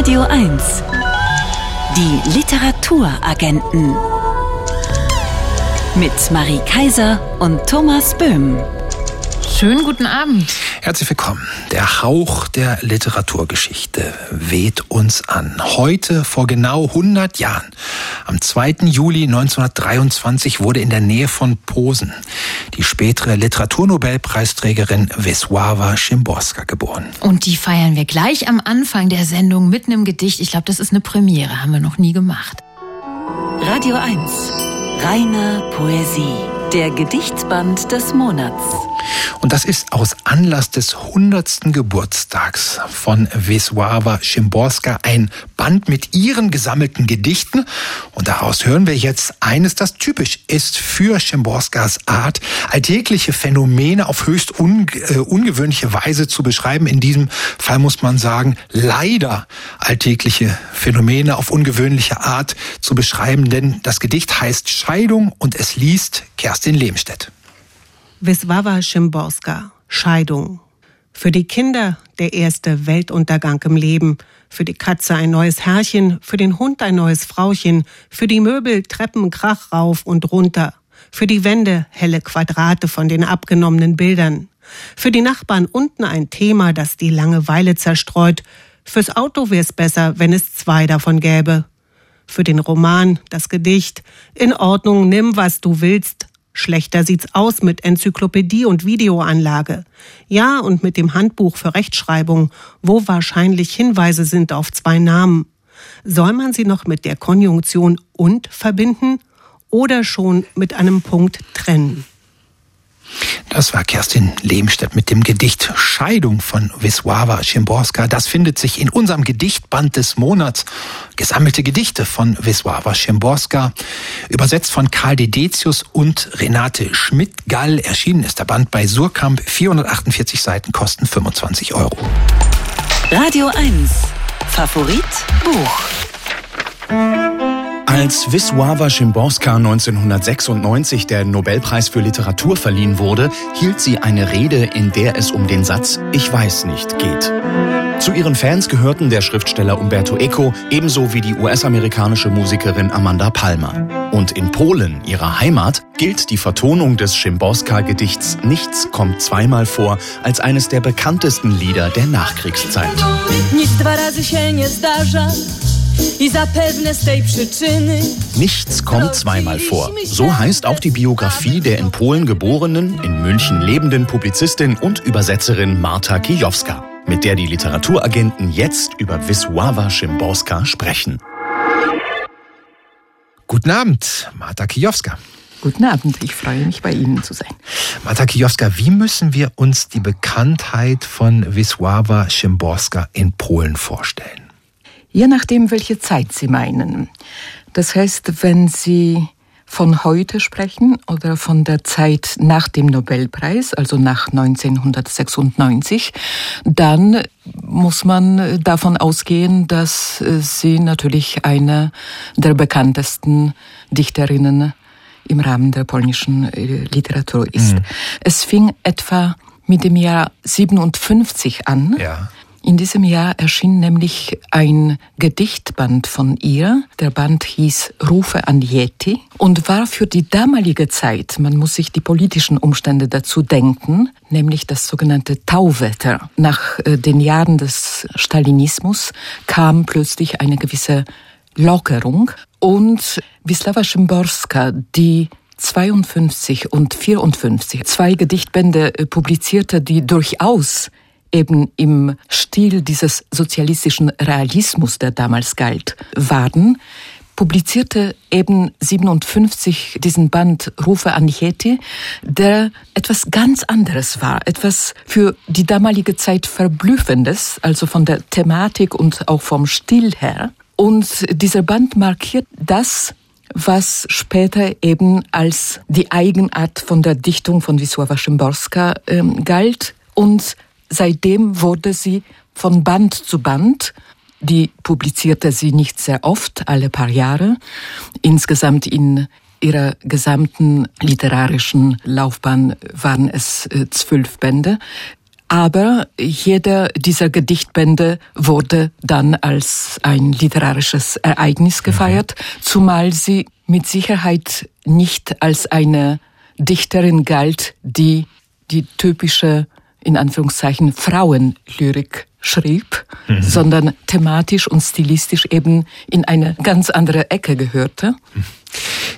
Radio 1. Die Literaturagenten. Mit Marie Kaiser und Thomas Böhm. Schönen guten Abend. Herzlich willkommen. Der Hauch der Literaturgeschichte weht uns an. Heute vor genau 100 Jahren, am 2. Juli 1923, wurde in der Nähe von Posen die spätere Literaturnobelpreisträgerin Wisława Szymborska geboren. Und die feiern wir gleich am Anfang der Sendung mitten im Gedicht. Ich glaube, das ist eine Premiere, haben wir noch nie gemacht. Radio 1. Reine Poesie. Der Gedichtsband des Monats. Und das ist aus Anlass des 100. Geburtstags von Wisława Szymborska ein Band mit ihren gesammelten Gedichten. Und daraus hören wir jetzt eines, das typisch ist für Szymborskas Art, alltägliche Phänomene auf höchst un äh, ungewöhnliche Weise zu beschreiben. In diesem Fall muss man sagen, leider alltägliche Phänomene auf ungewöhnliche Art zu beschreiben, denn das Gedicht heißt Scheidung und es liest Kerstin Lehmstedt. Wisława Szymborska, Scheidung. Für die Kinder der erste Weltuntergang im Leben, für die Katze ein neues Herrchen, für den Hund ein neues Frauchen, für die Möbel Treppen Krach rauf und runter, für die Wände helle Quadrate von den abgenommenen Bildern, für die Nachbarn unten ein Thema, das die Langeweile zerstreut, fürs Auto wär's besser, wenn es zwei davon gäbe, für den Roman, das Gedicht, in Ordnung, nimm, was du willst, Schlechter sieht's aus mit Enzyklopädie und Videoanlage. Ja, und mit dem Handbuch für Rechtschreibung, wo wahrscheinlich Hinweise sind auf zwei Namen. Soll man sie noch mit der Konjunktion und verbinden oder schon mit einem Punkt trennen? Das war Kerstin Lehmstedt mit dem Gedicht Scheidung von Wisława Szymborska. Das findet sich in unserem Gedichtband des Monats. Gesammelte Gedichte von Wisława Szymborska. Übersetzt von Karl Dedetius und Renate Schmidt-Gall. Erschienen ist der Band bei Surkamp. 448 Seiten kosten 25 Euro. Radio 1. Favorit Buch. Als Wisława Szymborska 1996 der Nobelpreis für Literatur verliehen wurde, hielt sie eine Rede, in der es um den Satz Ich weiß nicht geht. Zu ihren Fans gehörten der Schriftsteller Umberto Eco ebenso wie die US-amerikanische Musikerin Amanda Palmer. Und in Polen, ihrer Heimat, gilt die Vertonung des Szymborska-Gedichts Nichts kommt zweimal vor als eines der bekanntesten Lieder der Nachkriegszeit. Nichts kommt zweimal vor. So heißt auch die Biografie der in Polen geborenen, in München lebenden Publizistin und Übersetzerin Marta Kijowska, mit der die Literaturagenten jetzt über Wisława Szymborska sprechen. Guten Abend, Marta Kijowska. Guten Abend, ich freue mich, bei Ihnen zu sein. Marta Kijowska, wie müssen wir uns die Bekanntheit von Wisława Szymborska in Polen vorstellen? Je nachdem, welche Zeit Sie meinen. Das heißt, wenn Sie von heute sprechen oder von der Zeit nach dem Nobelpreis, also nach 1996, dann muss man davon ausgehen, dass sie natürlich eine der bekanntesten Dichterinnen im Rahmen der polnischen Literatur ist. Mhm. Es fing etwa mit dem Jahr 57 an. Ja. In diesem Jahr erschien nämlich ein Gedichtband von ihr. Der Band hieß Rufe an Yeti und war für die damalige Zeit, man muss sich die politischen Umstände dazu denken, nämlich das sogenannte Tauwetter. Nach äh, den Jahren des Stalinismus kam plötzlich eine gewisse Lockerung und Wisława Szymborska, die 52 und 54 zwei Gedichtbände äh, publizierte, die durchaus eben im Stil dieses sozialistischen Realismus, der damals galt, waren, publizierte eben 57 diesen Band Rufe an Yeti, der etwas ganz anderes war, etwas für die damalige Zeit verblüffendes, also von der Thematik und auch vom Stil her. Und dieser Band markiert das, was später eben als die Eigenart von der Dichtung von Wisława Szymborska ähm, galt und Seitdem wurde sie von Band zu Band die publizierte sie nicht sehr oft, alle paar Jahre. Insgesamt in ihrer gesamten literarischen Laufbahn waren es äh, zwölf Bände. Aber jeder dieser Gedichtbände wurde dann als ein literarisches Ereignis gefeiert, zumal sie mit Sicherheit nicht als eine Dichterin galt, die die typische, in Anführungszeichen, Frauenlyrik schrieb, mhm. sondern thematisch und stilistisch eben in eine ganz andere Ecke gehörte.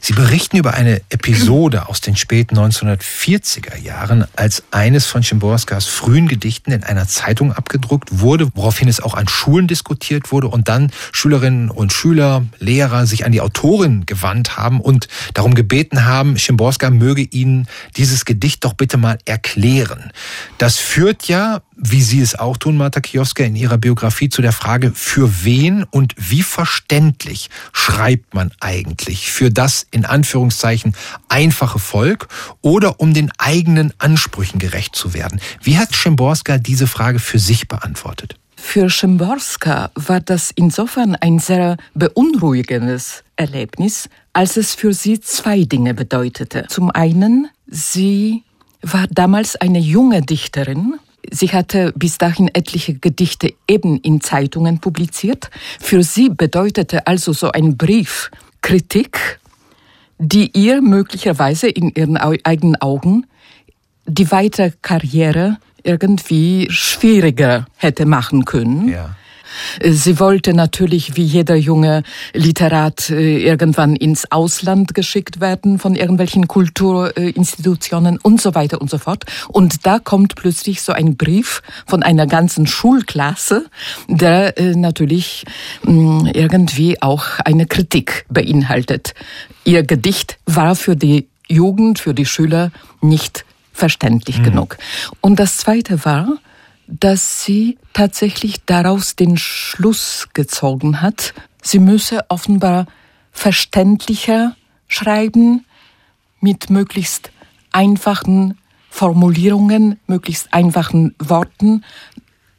Sie berichten über eine Episode aus den späten 1940er Jahren, als eines von Schimborskas frühen Gedichten in einer Zeitung abgedruckt wurde, woraufhin es auch an Schulen diskutiert wurde und dann Schülerinnen und Schüler, Lehrer sich an die Autorin gewandt haben und darum gebeten haben, Schimborska möge ihnen dieses Gedicht doch bitte mal erklären. Das führt ja wie Sie es auch tun, Marta Kioska, in Ihrer Biografie zu der Frage, für wen und wie verständlich schreibt man eigentlich? Für das in Anführungszeichen einfache Volk oder um den eigenen Ansprüchen gerecht zu werden? Wie hat Schimborska diese Frage für sich beantwortet? Für Schimborska war das insofern ein sehr beunruhigendes Erlebnis, als es für sie zwei Dinge bedeutete. Zum einen, sie war damals eine junge Dichterin, Sie hatte bis dahin etliche Gedichte eben in Zeitungen publiziert. Für sie bedeutete also so ein Brief Kritik, die ihr möglicherweise in ihren eigenen Augen die weitere Karriere irgendwie schwieriger hätte machen können. Ja. Sie wollte natürlich wie jeder junge Literat äh, irgendwann ins Ausland geschickt werden von irgendwelchen Kulturinstitutionen und so weiter und so fort. Und da kommt plötzlich so ein Brief von einer ganzen Schulklasse, der äh, natürlich mm, irgendwie auch eine Kritik beinhaltet. Ihr Gedicht war für die Jugend, für die Schüler nicht verständlich mhm. genug. Und das Zweite war, dass sie tatsächlich daraus den Schluss gezogen hat, sie müsse offenbar verständlicher schreiben, mit möglichst einfachen Formulierungen, möglichst einfachen Worten,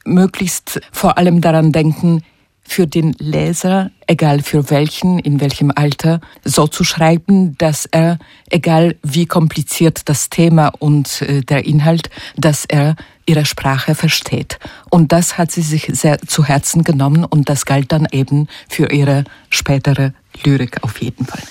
möglichst vor allem daran denken, für den Leser, egal für welchen, in welchem Alter, so zu schreiben, dass er, egal wie kompliziert das Thema und äh, der Inhalt, dass er ihre Sprache versteht. Und das hat sie sich sehr zu Herzen genommen und das galt dann eben für ihre spätere Lyrik auf jeden Fall.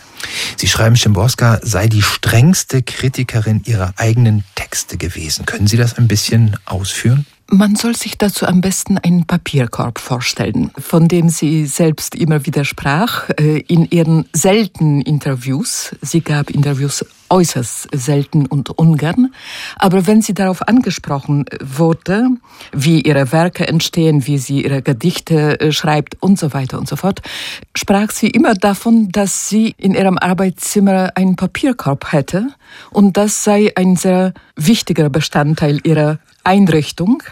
Sie schreiben, Schimborska sei die strengste Kritikerin ihrer eigenen Texte gewesen. Können Sie das ein bisschen ausführen? Man soll sich dazu am besten einen Papierkorb vorstellen, von dem sie selbst immer wieder sprach äh, in ihren seltenen Interviews. Sie gab Interviews äußerst selten und ungern. Aber wenn sie darauf angesprochen wurde, wie ihre Werke entstehen, wie sie ihre Gedichte äh, schreibt und so weiter und so fort, sprach sie immer davon, dass sie in ihrem Arbeitszimmer einen Papierkorb hätte und das sei ein sehr wichtiger Bestandteil ihrer Einrichtung.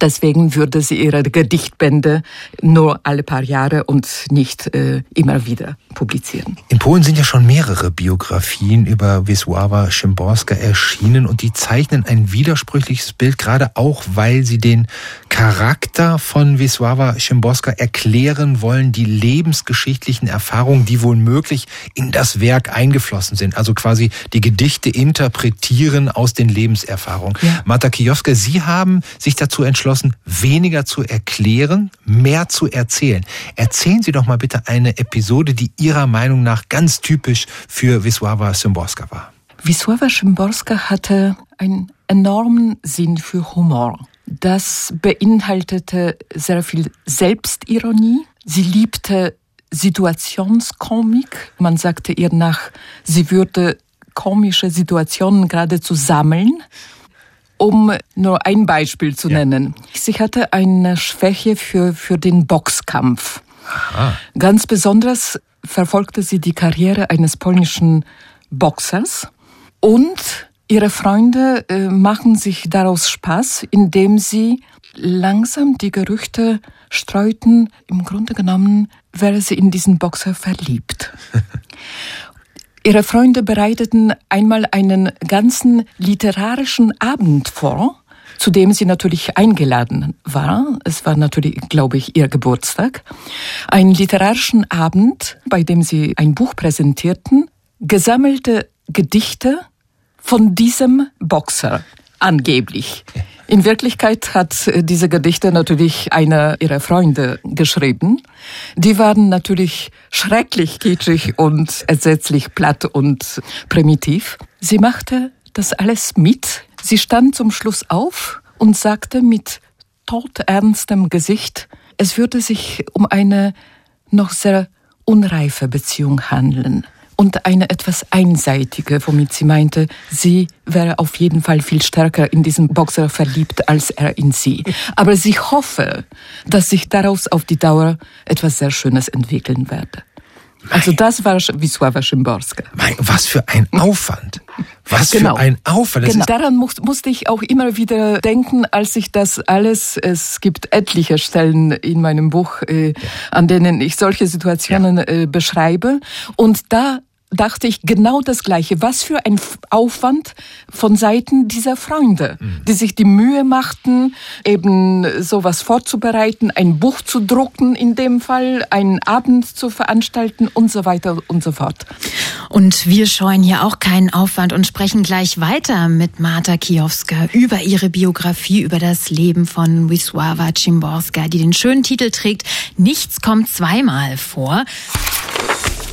Deswegen würde sie ihre Gedichtbände nur alle paar Jahre und nicht äh, immer wieder publizieren. In Polen sind ja schon mehrere Biografien über Wisława Szymborska erschienen und die zeichnen ein widersprüchliches Bild, gerade auch, weil sie den Charakter von Wisława Szymborska erklären wollen, die lebensgeschichtlichen Erfahrungen, die wohl möglich in das Werk eingeflossen sind. Also quasi die Gedichte interpretieren aus den Lebenserfahrungen. Ja. Marta Kijowska, Sie haben sich dazu entschlossen, weniger zu erklären, mehr zu erzählen. Erzählen Sie doch mal bitte eine Episode, die Ihrer Meinung nach ganz typisch für Wisława Szymborska war? Wisława Szymborska hatte einen enormen Sinn für Humor. Das beinhaltete sehr viel Selbstironie. Sie liebte Situationskomik. Man sagte ihr nach, sie würde komische Situationen geradezu sammeln. Um nur ein Beispiel zu ja. nennen. Sie hatte eine Schwäche für, für den Boxkampf. Aha. Ganz besonders verfolgte sie die Karriere eines polnischen Boxers und ihre Freunde äh, machen sich daraus Spaß, indem sie langsam die Gerüchte streuten, im Grunde genommen wäre sie in diesen Boxer verliebt. ihre Freunde bereiteten einmal einen ganzen literarischen Abend vor, zu dem sie natürlich eingeladen war. Es war natürlich, glaube ich, ihr Geburtstag. Einen literarischen Abend, bei dem sie ein Buch präsentierten, gesammelte Gedichte von diesem Boxer, angeblich. In Wirklichkeit hat äh, diese Gedichte natürlich einer ihrer Freunde geschrieben. Die waren natürlich schrecklich kitschig und entsetzlich platt und primitiv. Sie machte das alles mit. Sie stand zum Schluss auf und sagte mit todernstem Gesicht, es würde sich um eine noch sehr unreife Beziehung handeln und eine etwas einseitige, womit sie meinte, sie wäre auf jeden Fall viel stärker in diesen Boxer verliebt als er in sie. Aber sie hoffe, dass sich daraus auf die Dauer etwas sehr Schönes entwickeln werde. Also das war Wisława Szymborska. Mein, was für ein Aufwand. Was genau. für ein Aufwand. genau. Daran muss, musste ich auch immer wieder denken, als ich das alles, es gibt etliche Stellen in meinem Buch, äh, ja. an denen ich solche Situationen ja. äh, beschreibe. Und da dachte ich genau das Gleiche. Was für ein Aufwand von Seiten dieser Freunde, mhm. die sich die Mühe machten, eben sowas vorzubereiten, ein Buch zu drucken in dem Fall, einen Abend zu veranstalten und so weiter und so fort. Und wir scheuen hier auch keinen Aufwand und sprechen gleich weiter mit Marta Kiowska über ihre Biografie, über das Leben von Wisława Szymborska, die den schönen Titel trägt Nichts kommt zweimal vor.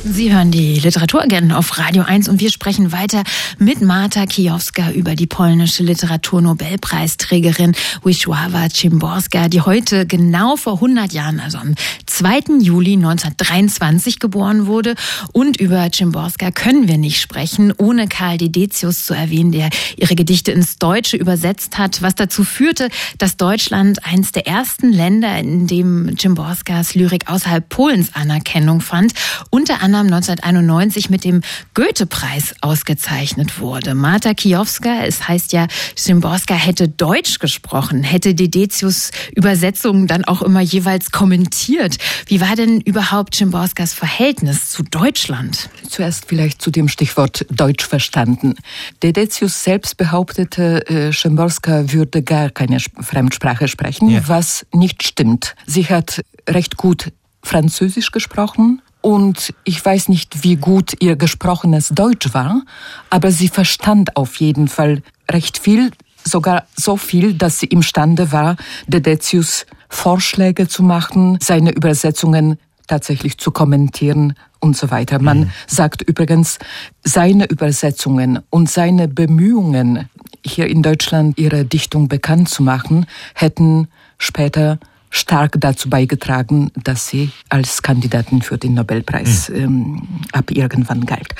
Sie hören die Literaturagenten auf Radio 1 und wir sprechen weiter mit Marta Kijowska über die polnische Literaturnobelpreisträgerin Wisława Szymborska, die heute genau vor 100 Jahren, also am 2. Juli 1923 geboren wurde. Und über Szymborska können wir nicht sprechen, ohne Karl Dedetius zu erwähnen, der ihre Gedichte ins Deutsche übersetzt hat, was dazu führte, dass Deutschland eines der ersten Länder, in dem Szymborskas Lyrik außerhalb Polens Anerkennung fand, unter anderem 1991 mit dem Goethe-Preis ausgezeichnet wurde. Marta Kijowska, es heißt ja, Szymborska hätte Deutsch gesprochen, hätte Dedetius Übersetzungen dann auch immer jeweils kommentiert. Wie war denn überhaupt Szymborskas Verhältnis zu Deutschland? Zuerst vielleicht zu dem Stichwort Deutsch verstanden. Dedetius selbst behauptete, äh, Szymborska würde gar keine Fremdsprache sprechen, ja. was nicht stimmt. Sie hat recht gut Französisch gesprochen, und ich weiß nicht, wie gut ihr gesprochenes Deutsch war, aber sie verstand auf jeden Fall recht viel, sogar so viel, dass sie imstande war, Dedetius Vorschläge zu machen, seine Übersetzungen tatsächlich zu kommentieren und so weiter. Man mhm. sagt übrigens, seine Übersetzungen und seine Bemühungen, hier in Deutschland ihre Dichtung bekannt zu machen, hätten später stark dazu beigetragen, dass sie als Kandidatin für den Nobelpreis mhm. ähm, ab irgendwann galt.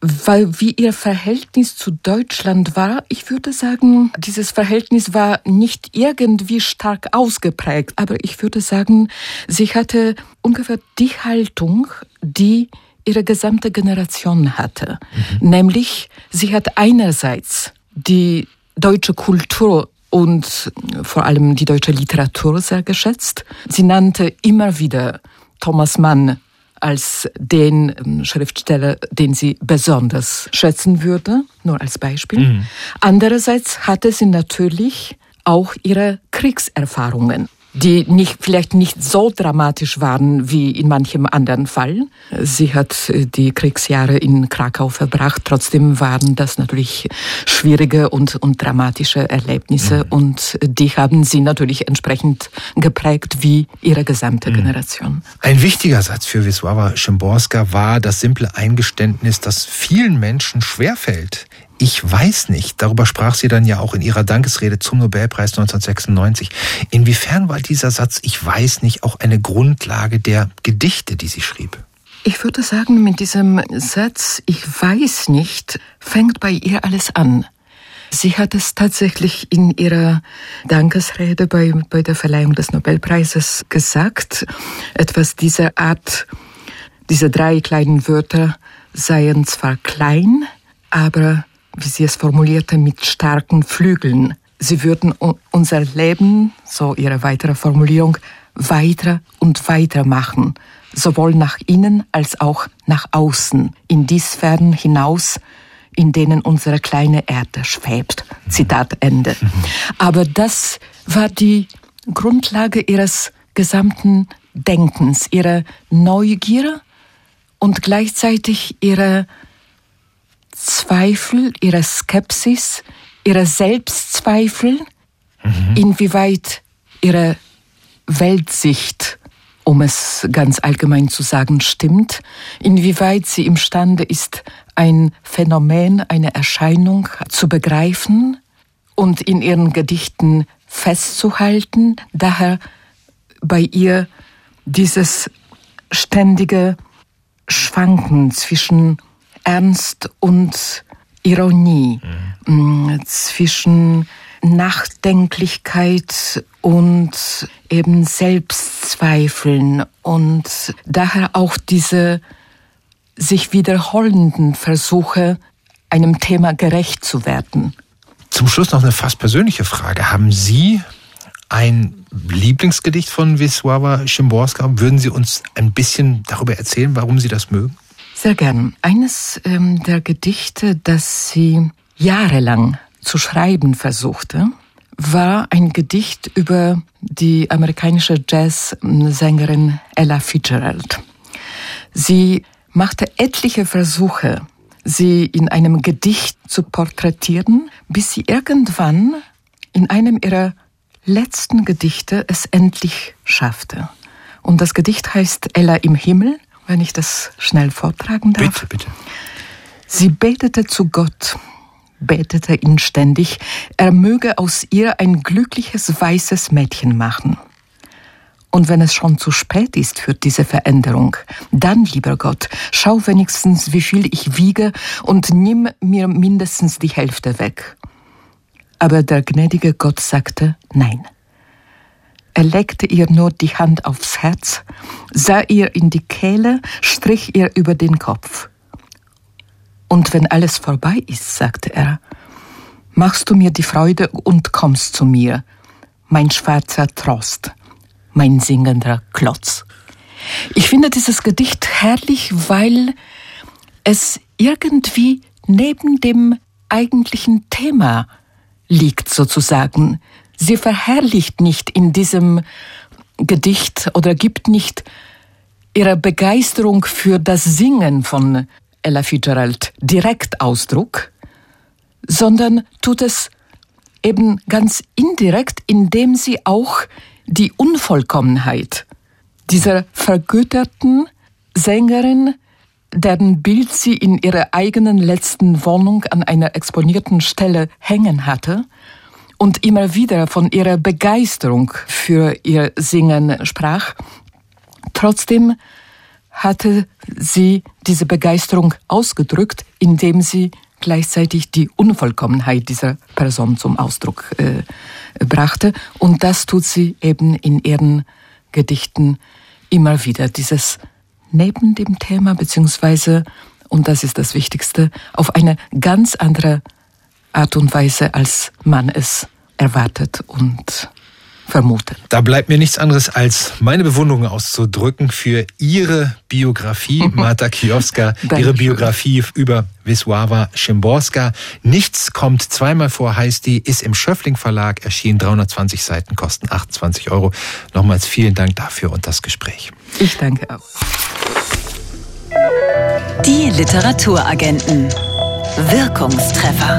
Weil wie ihr Verhältnis zu Deutschland war, ich würde sagen, dieses Verhältnis war nicht irgendwie stark ausgeprägt, aber ich würde sagen, sie hatte ungefähr die Haltung, die ihre gesamte Generation hatte. Mhm. Nämlich, sie hat einerseits die deutsche Kultur und vor allem die deutsche Literatur sehr geschätzt. Sie nannte immer wieder Thomas Mann als den ähm, Schriftsteller, den sie besonders schätzen würde, nur als Beispiel. Mhm. Andererseits hatte sie natürlich auch ihre Kriegserfahrungen die nicht, vielleicht nicht so dramatisch waren wie in manchem anderen Fall. Sie hat äh, die Kriegsjahre in Krakau verbracht. Trotzdem waren das natürlich schwierige und, und dramatische Erlebnisse mhm. und die haben sie natürlich entsprechend geprägt wie ihre gesamte mhm. Generation. Ein wichtiger Satz für Wisława Szymborska war das simple Eingeständnis, dass vielen Menschen schwerfällt, ich weiß nicht, darüber sprach sie dann ja auch in ihrer Dankesrede zum Nobelpreis 1996. Inwiefern war dieser Satz Ich weiß nicht auch eine Grundlage der Gedichte, die sie schrieb? Ich würde sagen, mit diesem Satz Ich weiß nicht fängt bei ihr alles an. Sie hat es tatsächlich in ihrer Dankesrede bei, bei der Verleihung des Nobelpreises gesagt. Etwas dieser Art, diese drei kleinen Wörter seien zwar klein, aber wie sie es formulierte, mit starken Flügeln. Sie würden unser Leben, so ihre weitere Formulierung, weiter und weiter machen, sowohl nach innen als auch nach außen, in die Sphären hinaus, in denen unsere kleine Erde schwebt. Zitat Ende. Aber das war die Grundlage ihres gesamten Denkens, ihre Neugier und gleichzeitig ihre Zweifel, ihre Skepsis, ihre Selbstzweifel, mhm. inwieweit ihre Weltsicht, um es ganz allgemein zu sagen, stimmt, inwieweit sie imstande ist, ein Phänomen, eine Erscheinung zu begreifen und in ihren Gedichten festzuhalten. Daher bei ihr dieses ständige Schwanken zwischen Ernst und Ironie, mhm. zwischen Nachdenklichkeit und eben Selbstzweifeln und daher auch diese sich wiederholenden Versuche, einem Thema gerecht zu werden. Zum Schluss noch eine fast persönliche Frage. Haben Sie ein Lieblingsgedicht von Wisława Szymborska? Würden Sie uns ein bisschen darüber erzählen, warum Sie das mögen? Sehr gern. Eines ähm, der Gedichte, das sie jahrelang zu schreiben versuchte, war ein Gedicht über die amerikanische Jazzsängerin Ella Fitzgerald. Sie machte etliche Versuche, sie in einem Gedicht zu porträtieren, bis sie irgendwann in einem ihrer letzten Gedichte es endlich schaffte. Und das Gedicht heißt Ella im Himmel wenn ich das schnell vortragen darf. Bitte, bitte. Sie betete zu Gott, betete inständig, er möge aus ihr ein glückliches weißes Mädchen machen. Und wenn es schon zu spät ist für diese Veränderung, dann, lieber Gott, schau wenigstens, wie viel ich wiege und nimm mir mindestens die Hälfte weg. Aber der gnädige Gott sagte Nein. Er legte ihr nur die Hand aufs Herz, sah ihr in die Kehle, strich ihr über den Kopf. Und wenn alles vorbei ist, sagte er, machst du mir die Freude und kommst zu mir, mein schwarzer Trost, mein singender Klotz. Ich finde dieses Gedicht herrlich, weil es irgendwie neben dem eigentlichen Thema liegt sozusagen. Sie verherrlicht nicht in diesem Gedicht oder gibt nicht ihrer Begeisterung für das Singen von Ella Fitzgerald direkt Ausdruck, sondern tut es eben ganz indirekt, indem sie auch die Unvollkommenheit dieser vergötterten Sängerin, deren Bild sie in ihrer eigenen letzten Wohnung an einer exponierten Stelle hängen hatte, und immer wieder von ihrer Begeisterung für ihr Singen sprach. Trotzdem hatte sie diese Begeisterung ausgedrückt, indem sie gleichzeitig die Unvollkommenheit dieser Person zum Ausdruck äh, brachte. Und das tut sie eben in ihren Gedichten immer wieder. Dieses neben dem Thema, beziehungsweise, und das ist das Wichtigste, auf eine ganz andere Art und Weise, als man es erwartet und vermutet. Da bleibt mir nichts anderes, als meine Bewunderung auszudrücken für Ihre Biografie, Marta Kiowska, Ihre Biografie über Wisława Szymborska. Nichts kommt zweimal vor, heißt die, ist im Schöffling Verlag erschienen, 320 Seiten, kosten 28 Euro. Nochmals vielen Dank dafür und das Gespräch. Ich danke auch. Die Literaturagenten. Wirkungstreffer.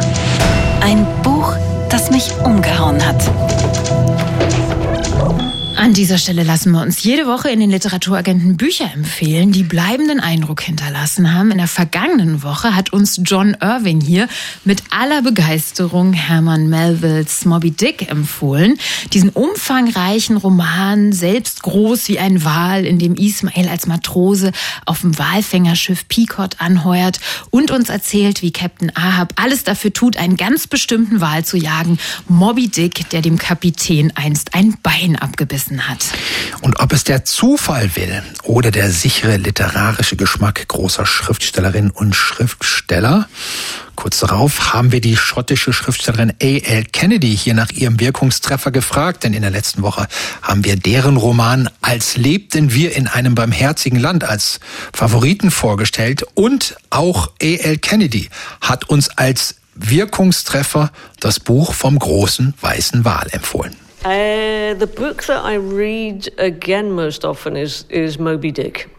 Dieser Stelle lassen wir uns jede Woche in den Literaturagenten Bücher empfehlen, die bleibenden Eindruck hinterlassen haben. In der vergangenen Woche hat uns John Irving hier mit aller Begeisterung Herman Melvilles Moby Dick empfohlen. Diesen umfangreichen Roman, selbst groß wie ein Wal, in dem Ismail als Matrose auf dem Walfängerschiff Pequod anheuert und uns erzählt, wie Captain Ahab alles dafür tut, einen ganz bestimmten Wal zu jagen. Moby Dick, der dem Kapitän einst ein Bein abgebissen gelassen hat. Und ob es der Zufall will oder der sichere literarische Geschmack großer Schriftstellerinnen und Schriftsteller, Kurz darauf haben wir die schottische Schriftstellerin A.L. Kennedy hier nach ihrem Wirkungstreffer gefragt, denn in der letzten Woche haben wir deren Roman Als lebten wir in einem barmherzigen Land als Favoriten vorgestellt und auch A.L. Kennedy hat uns als Wirkungstreffer das Buch vom großen weißen Wal empfohlen. Uh, the book that I read again most often is, is Moby Dick.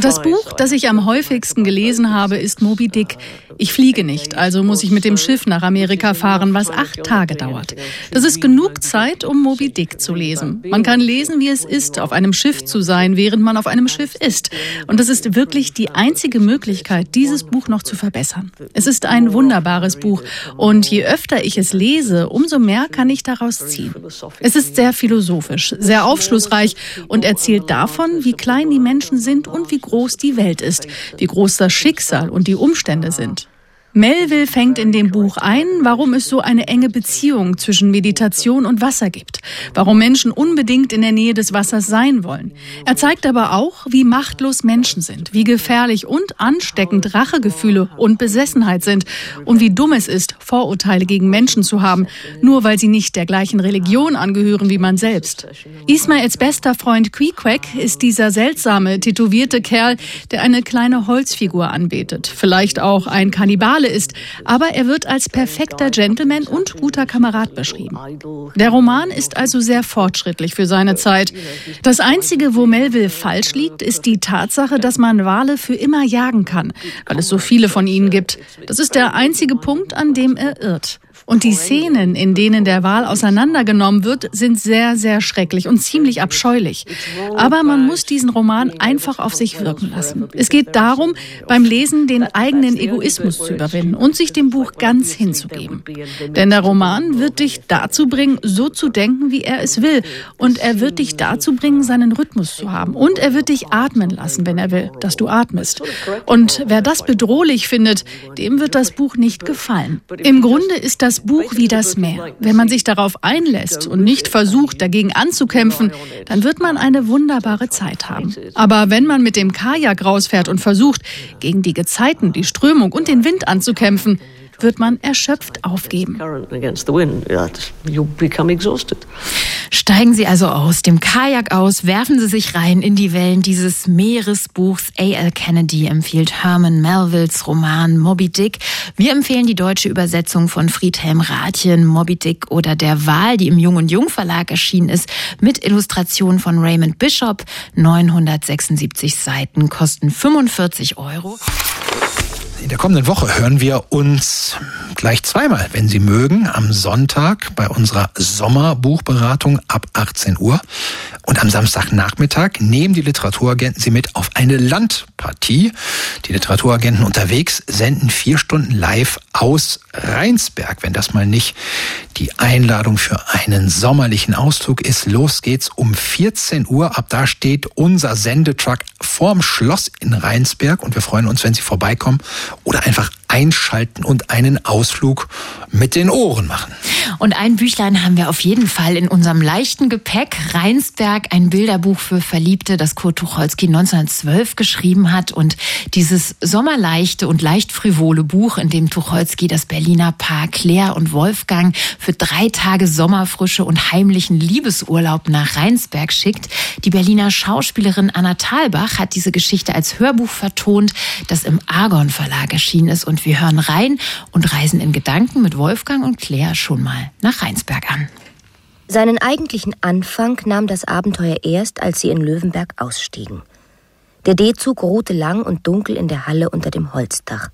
Das Buch, das ich am häufigsten gelesen habe, ist Moby Dick. Ich fliege nicht, also muss ich mit dem Schiff nach Amerika fahren, was acht Tage dauert. Das ist genug Zeit, um Moby Dick zu lesen. Man kann lesen, wie es ist, auf einem Schiff zu sein, während man auf einem Schiff ist. Und das ist wirklich die einzige Möglichkeit, dieses Buch noch zu verbessern. Es ist ein wunderbares Buch und je öfter ich es lese, umso mehr kann ich daraus ziehen. Es ist sehr philosophisch, sehr aufschlussreich und erzählt davon, wie klein die Menschen sind, sind und wie groß die Welt ist, wie groß das Schicksal und die Umstände sind. Melville fängt in dem Buch ein, warum es so eine enge Beziehung zwischen Meditation und Wasser gibt, warum Menschen unbedingt in der Nähe des Wassers sein wollen. Er zeigt aber auch, wie machtlos Menschen sind, wie gefährlich und ansteckend Rachegefühle und Besessenheit sind und wie dumm es ist, Vorurteile gegen Menschen zu haben, nur weil sie nicht der gleichen Religion angehören wie man selbst. Ismaels bester Freund Queequeg ist dieser seltsame, tätowierte Kerl, der eine kleine Holzfigur anbetet, vielleicht auch ein Kannibal Rivale ist, aber er wird als perfekter Gentleman und guter Kamerad beschrieben. Der Roman ist also sehr fortschrittlich für seine Zeit. Das Einzige, wo Melville falsch liegt, ist die Tatsache, dass man Wale für immer jagen kann, weil es so viele von ihnen gibt. Das ist der einzige Punkt, an dem er irrt. Und die Szenen, in denen der Wal auseinandergenommen wird, sind sehr, sehr schrecklich und ziemlich abscheulich. Aber man muss diesen Roman einfach auf sich wirken lassen. Es geht darum, beim Lesen den eigenen Egoismus zu überwinden und sich dem Buch ganz hinzugeben. Denn der Roman wird dich dazu bringen, so zu denken, wie er es will. Und er wird dich dazu bringen, seinen Rhythmus zu haben. Und er wird dich atmen lassen, wenn er will, dass du atmest. Und wer das bedrohlich findet, dem wird das Buch nicht gefallen. Im Grunde ist das Buch wie das Meer. Wenn man sich darauf einlässt und nicht versucht, dagegen anzukämpfen, dann wird man eine wunderbare Zeit haben. Aber wenn man mit dem Kajak rausfährt und versucht, gegen die Gezeiten, die Strömung und den Wind anzukämpfen, wird man erschöpft aufgeben. Steigen Sie also aus dem Kajak aus, werfen Sie sich rein in die Wellen dieses Meeresbuchs. A.L. Kennedy empfiehlt Herman Melvilles Roman Moby Dick. Wir empfehlen die deutsche Übersetzung von Friedhelm Rathjen, Moby Dick oder Der Wal, die im Jung und Jung Verlag erschienen ist, mit Illustrationen von Raymond Bishop. 976 Seiten kosten 45 Euro. In der kommenden Woche hören wir uns gleich zweimal, wenn Sie mögen, am Sonntag bei unserer Sommerbuchberatung ab 18 Uhr. Und am Samstagnachmittag nehmen die Literaturagenten Sie mit auf eine Landpartie. Die Literaturagenten unterwegs senden vier Stunden live aus Rheinsberg, wenn das mal nicht die Einladung für einen sommerlichen Ausflug ist. Los geht's um 14 Uhr. Ab da steht unser Sendetruck vorm Schloss in Rheinsberg und wir freuen uns, wenn Sie vorbeikommen oder einfach einschalten und einen Ausflug mit den Ohren machen. Und ein Büchlein haben wir auf jeden Fall in unserem leichten Gepäck. Rheinsberg, ein Bilderbuch für Verliebte, das Kurt Tucholsky 1912 geschrieben hat. Und dieses sommerleichte und leicht frivole Buch, in dem Tucholsky das Berliner Paar Claire und Wolfgang für drei Tage Sommerfrische und heimlichen Liebesurlaub nach Rheinsberg schickt. Die Berliner Schauspielerin Anna Thalbach hat diese Geschichte als Hörbuch vertont, das im Argon Verlag erschienen ist. Und wir hören rein und reisen in Gedanken mit Wolfgang und Claire schon mal nach Rheinsberg an. Seinen eigentlichen Anfang nahm das Abenteuer erst, als sie in Löwenberg ausstiegen. Der D-Zug ruhte lang und dunkel in der Halle unter dem Holzdach.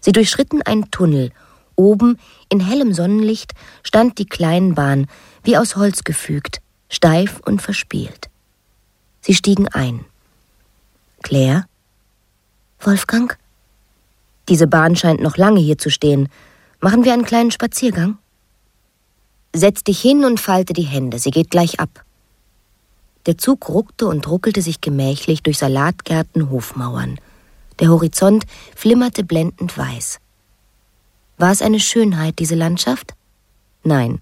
Sie durchschritten einen Tunnel. Oben, in hellem Sonnenlicht, stand die Kleinbahn, wie aus Holz gefügt, steif und verspielt. Sie stiegen ein. Claire? Wolfgang? Diese Bahn scheint noch lange hier zu stehen. Machen wir einen kleinen Spaziergang? Setz dich hin und falte die Hände, sie geht gleich ab. Der Zug ruckte und ruckelte sich gemächlich durch Salatgärten, Hofmauern. Der Horizont flimmerte blendend weiß. War es eine Schönheit, diese Landschaft? Nein.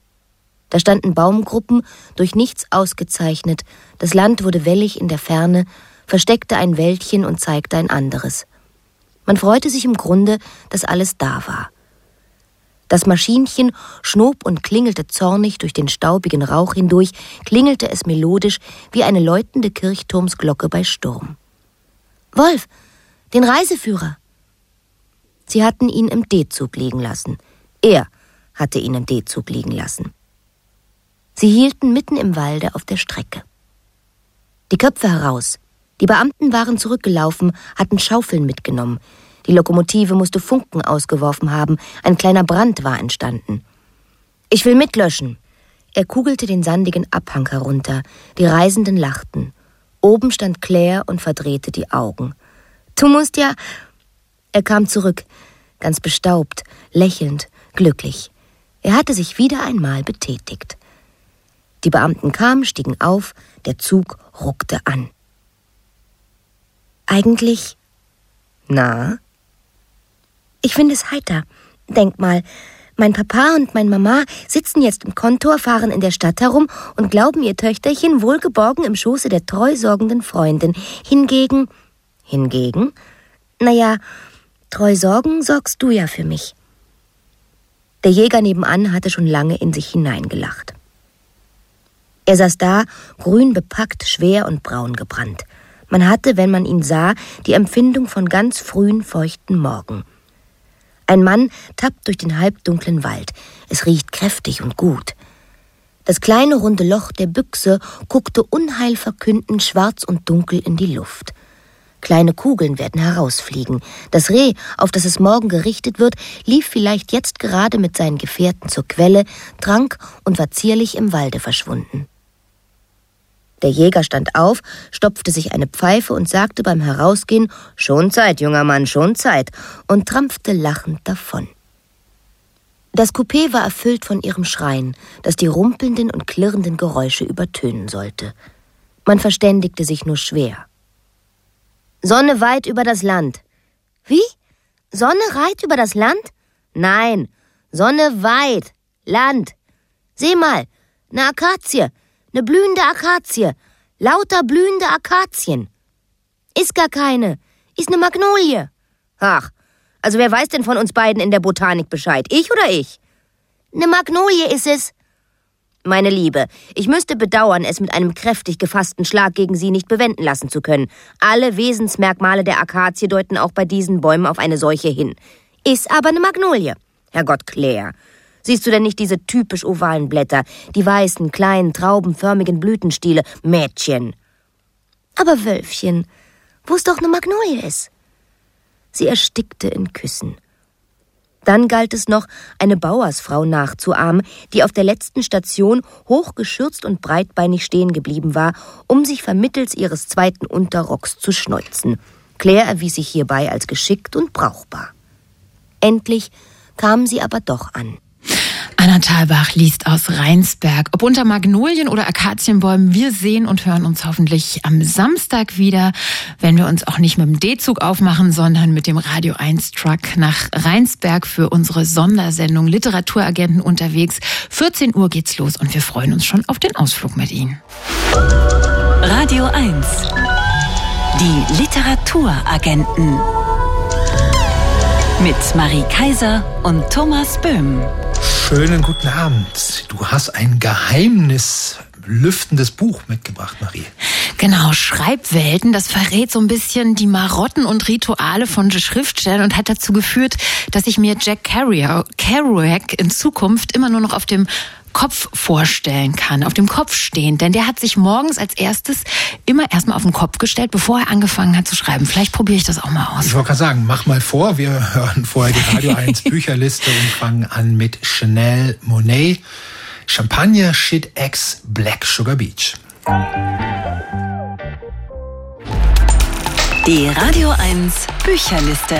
Da standen Baumgruppen, durch nichts ausgezeichnet, das Land wurde wellig in der Ferne, versteckte ein Wäldchen und zeigte ein anderes. Man freute sich im Grunde, dass alles da war. Das Maschinchen schnob und klingelte zornig durch den staubigen Rauch hindurch, klingelte es melodisch wie eine läutende Kirchturmsglocke bei Sturm. Wolf, den Reiseführer! Sie hatten ihn im D-Zug liegen lassen. Er hatte ihn im D-Zug liegen lassen. Sie hielten mitten im Walde auf der Strecke. Die Köpfe heraus. Die Beamten waren zurückgelaufen, hatten Schaufeln mitgenommen. Die Lokomotive musste Funken ausgeworfen haben, ein kleiner Brand war entstanden. Ich will mitlöschen. Er kugelte den sandigen Abhang herunter. Die Reisenden lachten. Oben stand Claire und verdrehte die Augen. Du musst ja. Er kam zurück, ganz bestaubt, lächelnd, glücklich. Er hatte sich wieder einmal betätigt. Die Beamten kamen, stiegen auf, der Zug ruckte an. Eigentlich. Na? Ich finde es heiter. Denk mal, mein Papa und mein Mama sitzen jetzt im Kontor, fahren in der Stadt herum und glauben, ihr Töchterchen wohlgeborgen im Schoße der treu sorgenden Freundin. Hingegen. Hingegen? Naja, treu sorgen sorgst du ja für mich. Der Jäger nebenan hatte schon lange in sich hineingelacht. Er saß da, grün bepackt, schwer und braun gebrannt. Man hatte, wenn man ihn sah, die Empfindung von ganz frühen, feuchten Morgen. Ein Mann tappt durch den halbdunklen Wald. Es riecht kräftig und gut. Das kleine runde Loch der Büchse guckte unheilverkündend schwarz und dunkel in die Luft. Kleine Kugeln werden herausfliegen. Das Reh, auf das es morgen gerichtet wird, lief vielleicht jetzt gerade mit seinen Gefährten zur Quelle, trank und war zierlich im Walde verschwunden. Der Jäger stand auf, stopfte sich eine Pfeife und sagte beim Herausgehen Schon Zeit, junger Mann, schon Zeit, und trampfte lachend davon. Das Coupé war erfüllt von ihrem Schreien, das die rumpelnden und klirrenden Geräusche übertönen sollte. Man verständigte sich nur schwer. Sonne weit über das Land. Wie? Sonne reit über das Land? Nein, Sonne weit. Land. Seh mal, ne Akazie, ne blühende Akazie, lauter blühende Akazien. Ist gar keine, ist ne Magnolie. Ach, also wer weiß denn von uns beiden in der Botanik Bescheid? Ich oder ich? Ne Magnolie ist es. Meine Liebe, ich müsste bedauern, es mit einem kräftig gefassten Schlag gegen Sie nicht bewenden lassen zu können. Alle Wesensmerkmale der Akazie deuten auch bei diesen Bäumen auf eine solche hin. Ist aber eine Magnolie. Herrgott, Claire. Siehst du denn nicht diese typisch ovalen Blätter, die weißen, kleinen, traubenförmigen Blütenstiele? Mädchen. Aber Wölfchen, wo es doch eine Magnolie ist. Sie erstickte in Küssen. Dann galt es noch, eine Bauersfrau nachzuahmen, die auf der letzten Station hochgeschürzt und breitbeinig stehen geblieben war, um sich vermittels ihres zweiten Unterrocks zu schneuzen. Claire erwies sich hierbei als geschickt und brauchbar. Endlich kamen sie aber doch an. Anna Thalbach liest aus Rheinsberg. Ob unter Magnolien oder Akazienbäumen, wir sehen und hören uns hoffentlich am Samstag wieder, wenn wir uns auch nicht mit dem D-Zug aufmachen, sondern mit dem Radio 1 Truck nach Rheinsberg für unsere Sondersendung Literaturagenten unterwegs. 14 Uhr geht's los und wir freuen uns schon auf den Ausflug mit Ihnen. Radio 1. Die Literaturagenten. Mit Marie Kaiser und Thomas Böhm. Schönen guten Abend. Du hast ein Geheimnis lüftendes Buch mitgebracht, Marie. Genau, Schreibwelten, das verrät so ein bisschen die Marotten und Rituale von Schriftstellern und hat dazu geführt, dass ich mir Jack Kerouac in Zukunft immer nur noch auf dem Kopf vorstellen kann, auf dem Kopf stehen. Denn der hat sich morgens als erstes immer erstmal auf den Kopf gestellt, bevor er angefangen hat zu schreiben. Vielleicht probiere ich das auch mal aus. Ich wollte gerade sagen, mach mal vor. Wir hören vorher die Radio 1 Bücherliste und fangen an mit Chanel Monet. Champagner Shit X Black Sugar Beach. Die Radio 1 Bücherliste.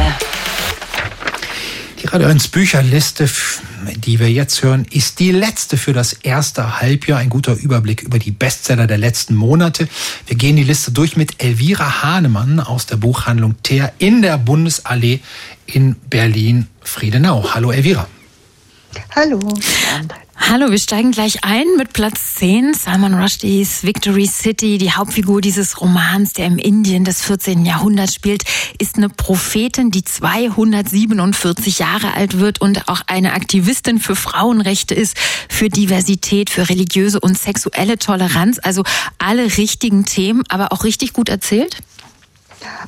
Die Radio 1 Bücherliste, die wir jetzt hören, ist die letzte für das erste Halbjahr. Ein guter Überblick über die Bestseller der letzten Monate. Wir gehen die Liste durch mit Elvira Hahnemann aus der Buchhandlung Teer in der Bundesallee in Berlin-Friedenau. Hallo Elvira. Hallo. Hallo, wir steigen gleich ein mit Platz 10. Salman Rushdies Victory City, die Hauptfigur dieses Romans, der im Indien des 14. Jahrhunderts spielt, ist eine Prophetin, die 247 Jahre alt wird und auch eine Aktivistin für Frauenrechte ist, für Diversität, für religiöse und sexuelle Toleranz. Also alle richtigen Themen, aber auch richtig gut erzählt?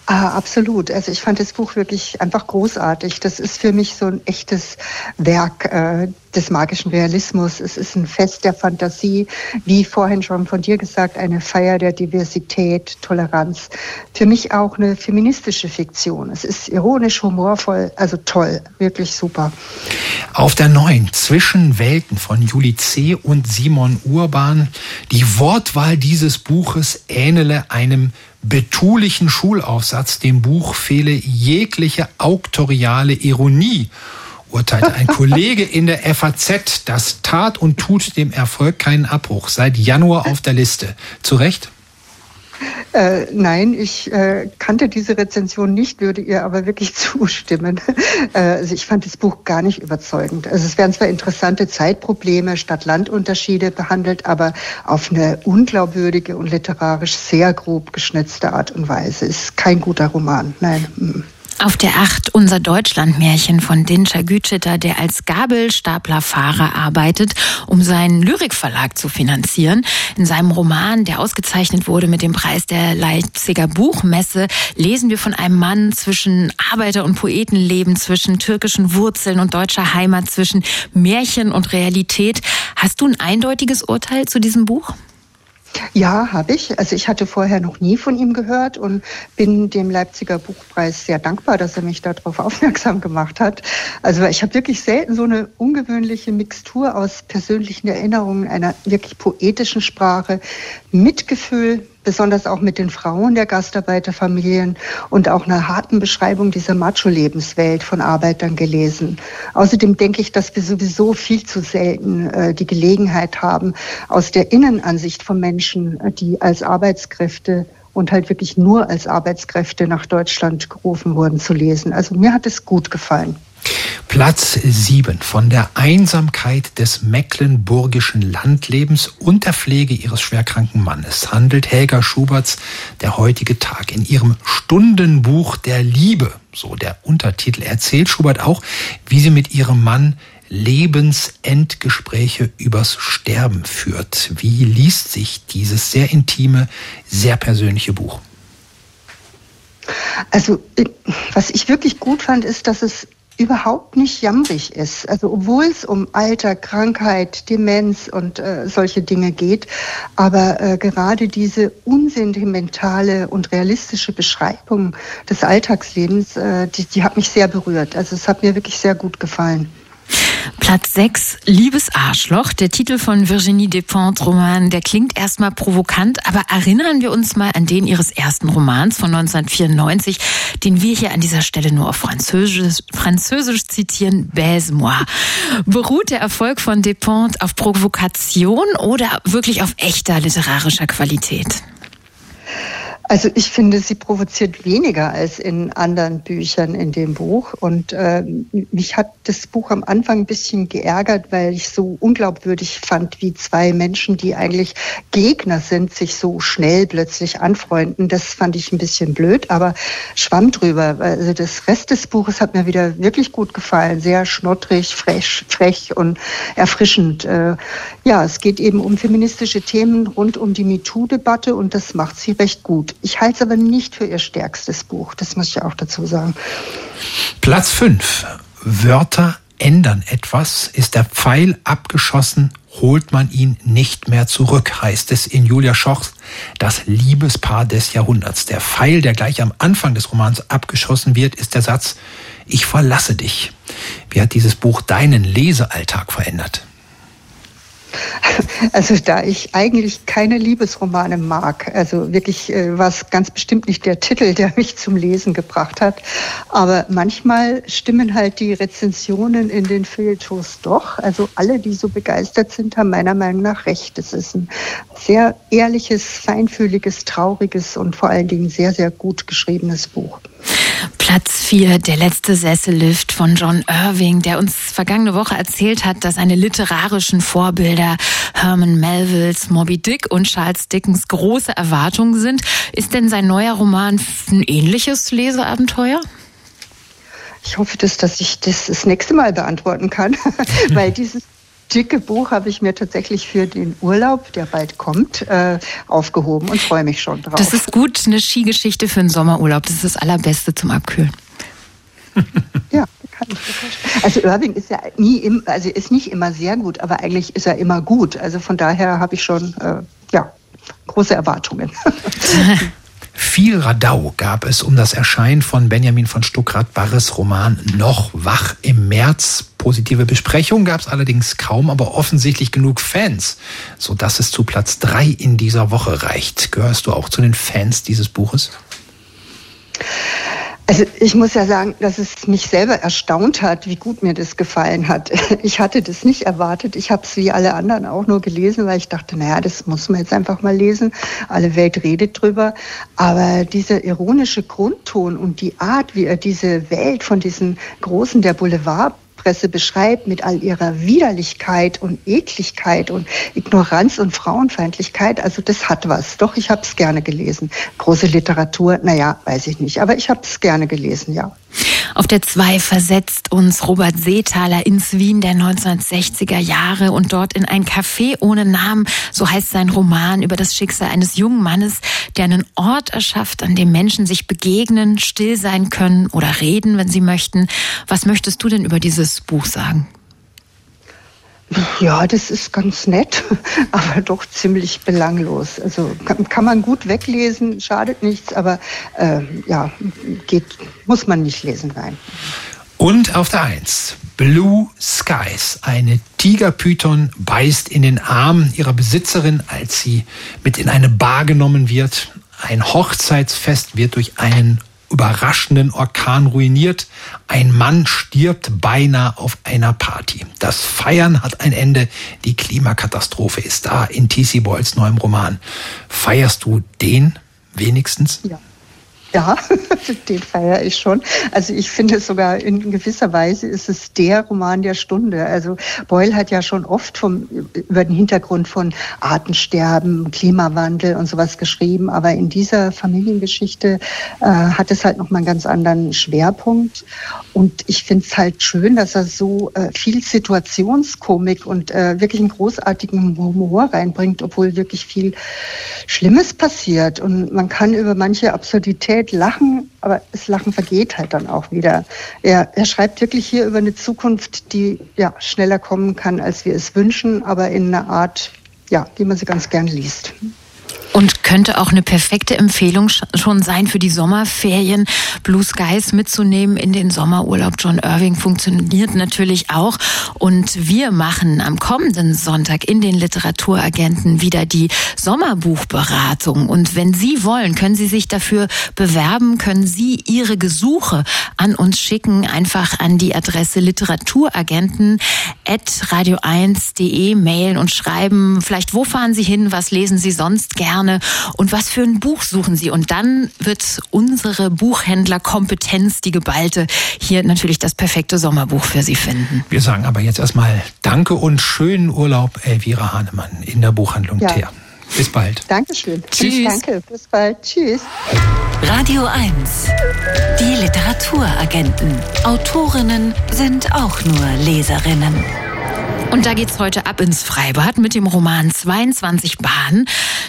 Ah, absolut. Also ich fand das Buch wirklich einfach großartig. Das ist für mich so ein echtes Werk. Äh, des magischen Realismus. Es ist ein Fest der Fantasie, wie vorhin schon von dir gesagt, eine Feier der Diversität, Toleranz. Für mich auch eine feministische Fiktion. Es ist ironisch, humorvoll, also toll, wirklich super. Auf der neuen Zwischenwelten von Juli C. und Simon Urban. Die Wortwahl dieses Buches ähnele einem betulichen Schulaufsatz. Dem Buch fehle jegliche auktoriale Ironie urteilte ein Kollege in der FAZ, das tat und tut dem Erfolg keinen Abbruch. Seit Januar auf der Liste. Zu Recht? Äh, nein, ich äh, kannte diese Rezension nicht, würde ihr aber wirklich zustimmen. Äh, also ich fand das Buch gar nicht überzeugend. Also es werden zwar interessante Zeitprobleme, Stadt-Land-Unterschiede behandelt, aber auf eine unglaubwürdige und literarisch sehr grob geschnitzte Art und Weise. Ist kein guter Roman. Nein. Auf der Acht unser Deutschlandmärchen von Dinscher Gütschiter, der als Gabelstaplerfahrer arbeitet, um seinen Lyrikverlag zu finanzieren. In seinem Roman, der ausgezeichnet wurde mit dem Preis der Leipziger Buchmesse, lesen wir von einem Mann zwischen Arbeiter- und Poetenleben, zwischen türkischen Wurzeln und deutscher Heimat, zwischen Märchen und Realität. Hast du ein eindeutiges Urteil zu diesem Buch? Ja, habe ich. Also ich hatte vorher noch nie von ihm gehört und bin dem Leipziger Buchpreis sehr dankbar, dass er mich darauf aufmerksam gemacht hat. Also ich habe wirklich selten so eine ungewöhnliche Mixtur aus persönlichen Erinnerungen, einer wirklich poetischen Sprache, Mitgefühl, besonders auch mit den Frauen der Gastarbeiterfamilien und auch einer harten Beschreibung dieser Macho-Lebenswelt von Arbeitern gelesen. Außerdem denke ich, dass wir sowieso viel zu selten äh, die Gelegenheit haben, aus der Innenansicht von Menschen, äh, die als Arbeitskräfte und halt wirklich nur als Arbeitskräfte nach Deutschland gerufen wurden, zu lesen. Also mir hat es gut gefallen. Platz 7 von der Einsamkeit des mecklenburgischen Landlebens und der Pflege ihres schwerkranken Mannes handelt Helga Schuberts Der heutige Tag. In ihrem Stundenbuch der Liebe, so der Untertitel, erzählt Schubert auch, wie sie mit ihrem Mann Lebensendgespräche übers Sterben führt. Wie liest sich dieses sehr intime, sehr persönliche Buch? Also, was ich wirklich gut fand, ist, dass es überhaupt nicht jammerig ist. Also obwohl es um Alter, Krankheit, Demenz und äh, solche Dinge geht, aber äh, gerade diese unsentimentale und realistische Beschreibung des Alltagslebens, äh, die, die hat mich sehr berührt. Also es hat mir wirklich sehr gut gefallen. Platz 6, Liebes Arschloch, der Titel von Virginie Despentes Roman, der klingt erstmal provokant, aber erinnern wir uns mal an den ihres ersten Romans von 1994, den wir hier an dieser Stelle nur auf Französisch, Französisch zitieren, Baise-moi. Beruht der Erfolg von Despentes auf Provokation oder wirklich auf echter literarischer Qualität? Also ich finde, sie provoziert weniger als in anderen Büchern in dem Buch. Und äh, mich hat das Buch am Anfang ein bisschen geärgert, weil ich so unglaubwürdig fand, wie zwei Menschen, die eigentlich Gegner sind, sich so schnell plötzlich anfreunden. Das fand ich ein bisschen blöd, aber schwamm drüber. Also das Rest des Buches hat mir wieder wirklich gut gefallen. Sehr schnottrig, frech, frech und erfrischend. Äh, ja, es geht eben um feministische Themen rund um die MeToo-Debatte und das macht sie recht gut. Ich halte es aber nicht für ihr stärkstes Buch, das muss ich auch dazu sagen. Platz 5. Wörter ändern etwas. Ist der Pfeil abgeschossen, holt man ihn nicht mehr zurück, heißt es in Julia Schochs Das Liebespaar des Jahrhunderts. Der Pfeil, der gleich am Anfang des Romans abgeschossen wird, ist der Satz, ich verlasse dich. Wie hat dieses Buch deinen Lesealltag verändert? Also da ich eigentlich keine Liebesromane mag, also wirklich äh, war es ganz bestimmt nicht der Titel, der mich zum Lesen gebracht hat, aber manchmal stimmen halt die Rezensionen in den Feuilletons doch. Also alle, die so begeistert sind, haben meiner Meinung nach recht. Es ist ein sehr ehrliches, feinfühliges, trauriges und vor allen Dingen sehr, sehr gut geschriebenes Buch. Platz 4, der letzte Sessellift von John Irving, der uns vergangene Woche erzählt hat, dass seine literarischen Vorbilder Herman Melvilles Moby Dick und Charles Dickens große Erwartungen sind. Ist denn sein neuer Roman ein ähnliches Leseabenteuer? Ich hoffe, dass, dass ich das das nächste Mal beantworten kann, weil dieses dicke Buch habe ich mir tatsächlich für den Urlaub, der bald kommt, äh, aufgehoben und freue mich schon drauf. Das ist gut, eine Skigeschichte für einen Sommerurlaub. Das ist das Allerbeste zum Abkühlen. ja, Also Irving ist ja nie, also ist nicht immer sehr gut, aber eigentlich ist er immer gut. Also von daher habe ich schon, äh, ja, große Erwartungen. Viel Radau gab es um das Erscheinen von Benjamin von Stuckrad-Barres Roman Noch wach im März. Positive Besprechungen gab es allerdings kaum, aber offensichtlich genug Fans, sodass es zu Platz drei in dieser Woche reicht. Gehörst du auch zu den Fans dieses Buches? Also ich muss ja sagen, dass es mich selber erstaunt hat, wie gut mir das gefallen hat. Ich hatte das nicht erwartet. Ich habe es wie alle anderen auch nur gelesen, weil ich dachte, naja, das muss man jetzt einfach mal lesen. Alle Welt redet drüber. Aber dieser ironische Grundton und die Art, wie er diese Welt von diesen Großen der Boulevard Presse beschreibt mit all ihrer Widerlichkeit und Ekligkeit und Ignoranz und Frauenfeindlichkeit, also das hat was. Doch, ich habe es gerne gelesen. Große Literatur, naja, weiß ich nicht, aber ich habe es gerne gelesen, ja. Auf der 2 versetzt uns Robert Seethaler ins Wien der 1960er Jahre und dort in ein Café ohne Namen, so heißt sein Roman über das Schicksal eines jungen Mannes, der einen Ort erschafft, an dem Menschen sich begegnen, still sein können oder reden, wenn sie möchten. Was möchtest du denn über dieses Buch sagen? Ja, das ist ganz nett, aber doch ziemlich belanglos. Also kann, kann man gut weglesen, schadet nichts, aber äh, ja, geht, muss man nicht lesen, nein. Und auf der Eins, Blue Skies. Eine Tigerpython beißt in den Arm ihrer Besitzerin, als sie mit in eine Bar genommen wird. Ein Hochzeitsfest wird durch einen überraschenden Orkan ruiniert. Ein Mann stirbt beinahe auf einer Party. Das Feiern hat ein Ende. Die Klimakatastrophe ist da in T.C. Boyles neuem Roman. Feierst du den wenigstens? Ja. Ja, den feiere ich schon. Also ich finde sogar in gewisser Weise ist es der Roman der Stunde. Also Boyle hat ja schon oft vom, über den Hintergrund von Artensterben, Klimawandel und sowas geschrieben, aber in dieser Familiengeschichte äh, hat es halt noch mal einen ganz anderen Schwerpunkt. Und ich finde es halt schön, dass er so äh, viel Situationskomik und äh, wirklich einen großartigen Humor reinbringt, obwohl wirklich viel Schlimmes passiert. Und man kann über manche Absurditäten Realität lachen, aber das Lachen vergeht halt dann auch wieder. Er, er schreibt wirklich hier über eine Zukunft, die ja schneller kommen kann, als wir es wünschen, aber in einer Art, ja, wie man sie ganz gern liest. Und könnte auch eine perfekte Empfehlung schon sein für die Sommerferien, Blue Skies mitzunehmen in den Sommerurlaub. John Irving funktioniert natürlich auch. Und wir machen am kommenden Sonntag in den Literaturagenten wieder die Sommerbuchberatung. Und wenn Sie wollen, können Sie sich dafür bewerben, können Sie Ihre Gesuche an uns schicken, einfach an die Adresse literaturagenten at radio1.de mailen und schreiben, vielleicht wo fahren Sie hin, was lesen Sie sonst gerne gerne und was für ein Buch suchen Sie. Und dann wird unsere Buchhändlerkompetenz, die geballte, hier natürlich das perfekte Sommerbuch für Sie finden. Wir sagen aber jetzt erstmal Danke und schönen Urlaub, Elvira Hahnemann in der Buchhandlung ja. Teer. Bis bald. Dankeschön. Tschüss. Danke. Bis bald. Tschüss. Radio 1. Die Literaturagenten. Autorinnen sind auch nur Leserinnen. Und da geht's heute ab ins Freibad mit dem Roman 22 Bahnen.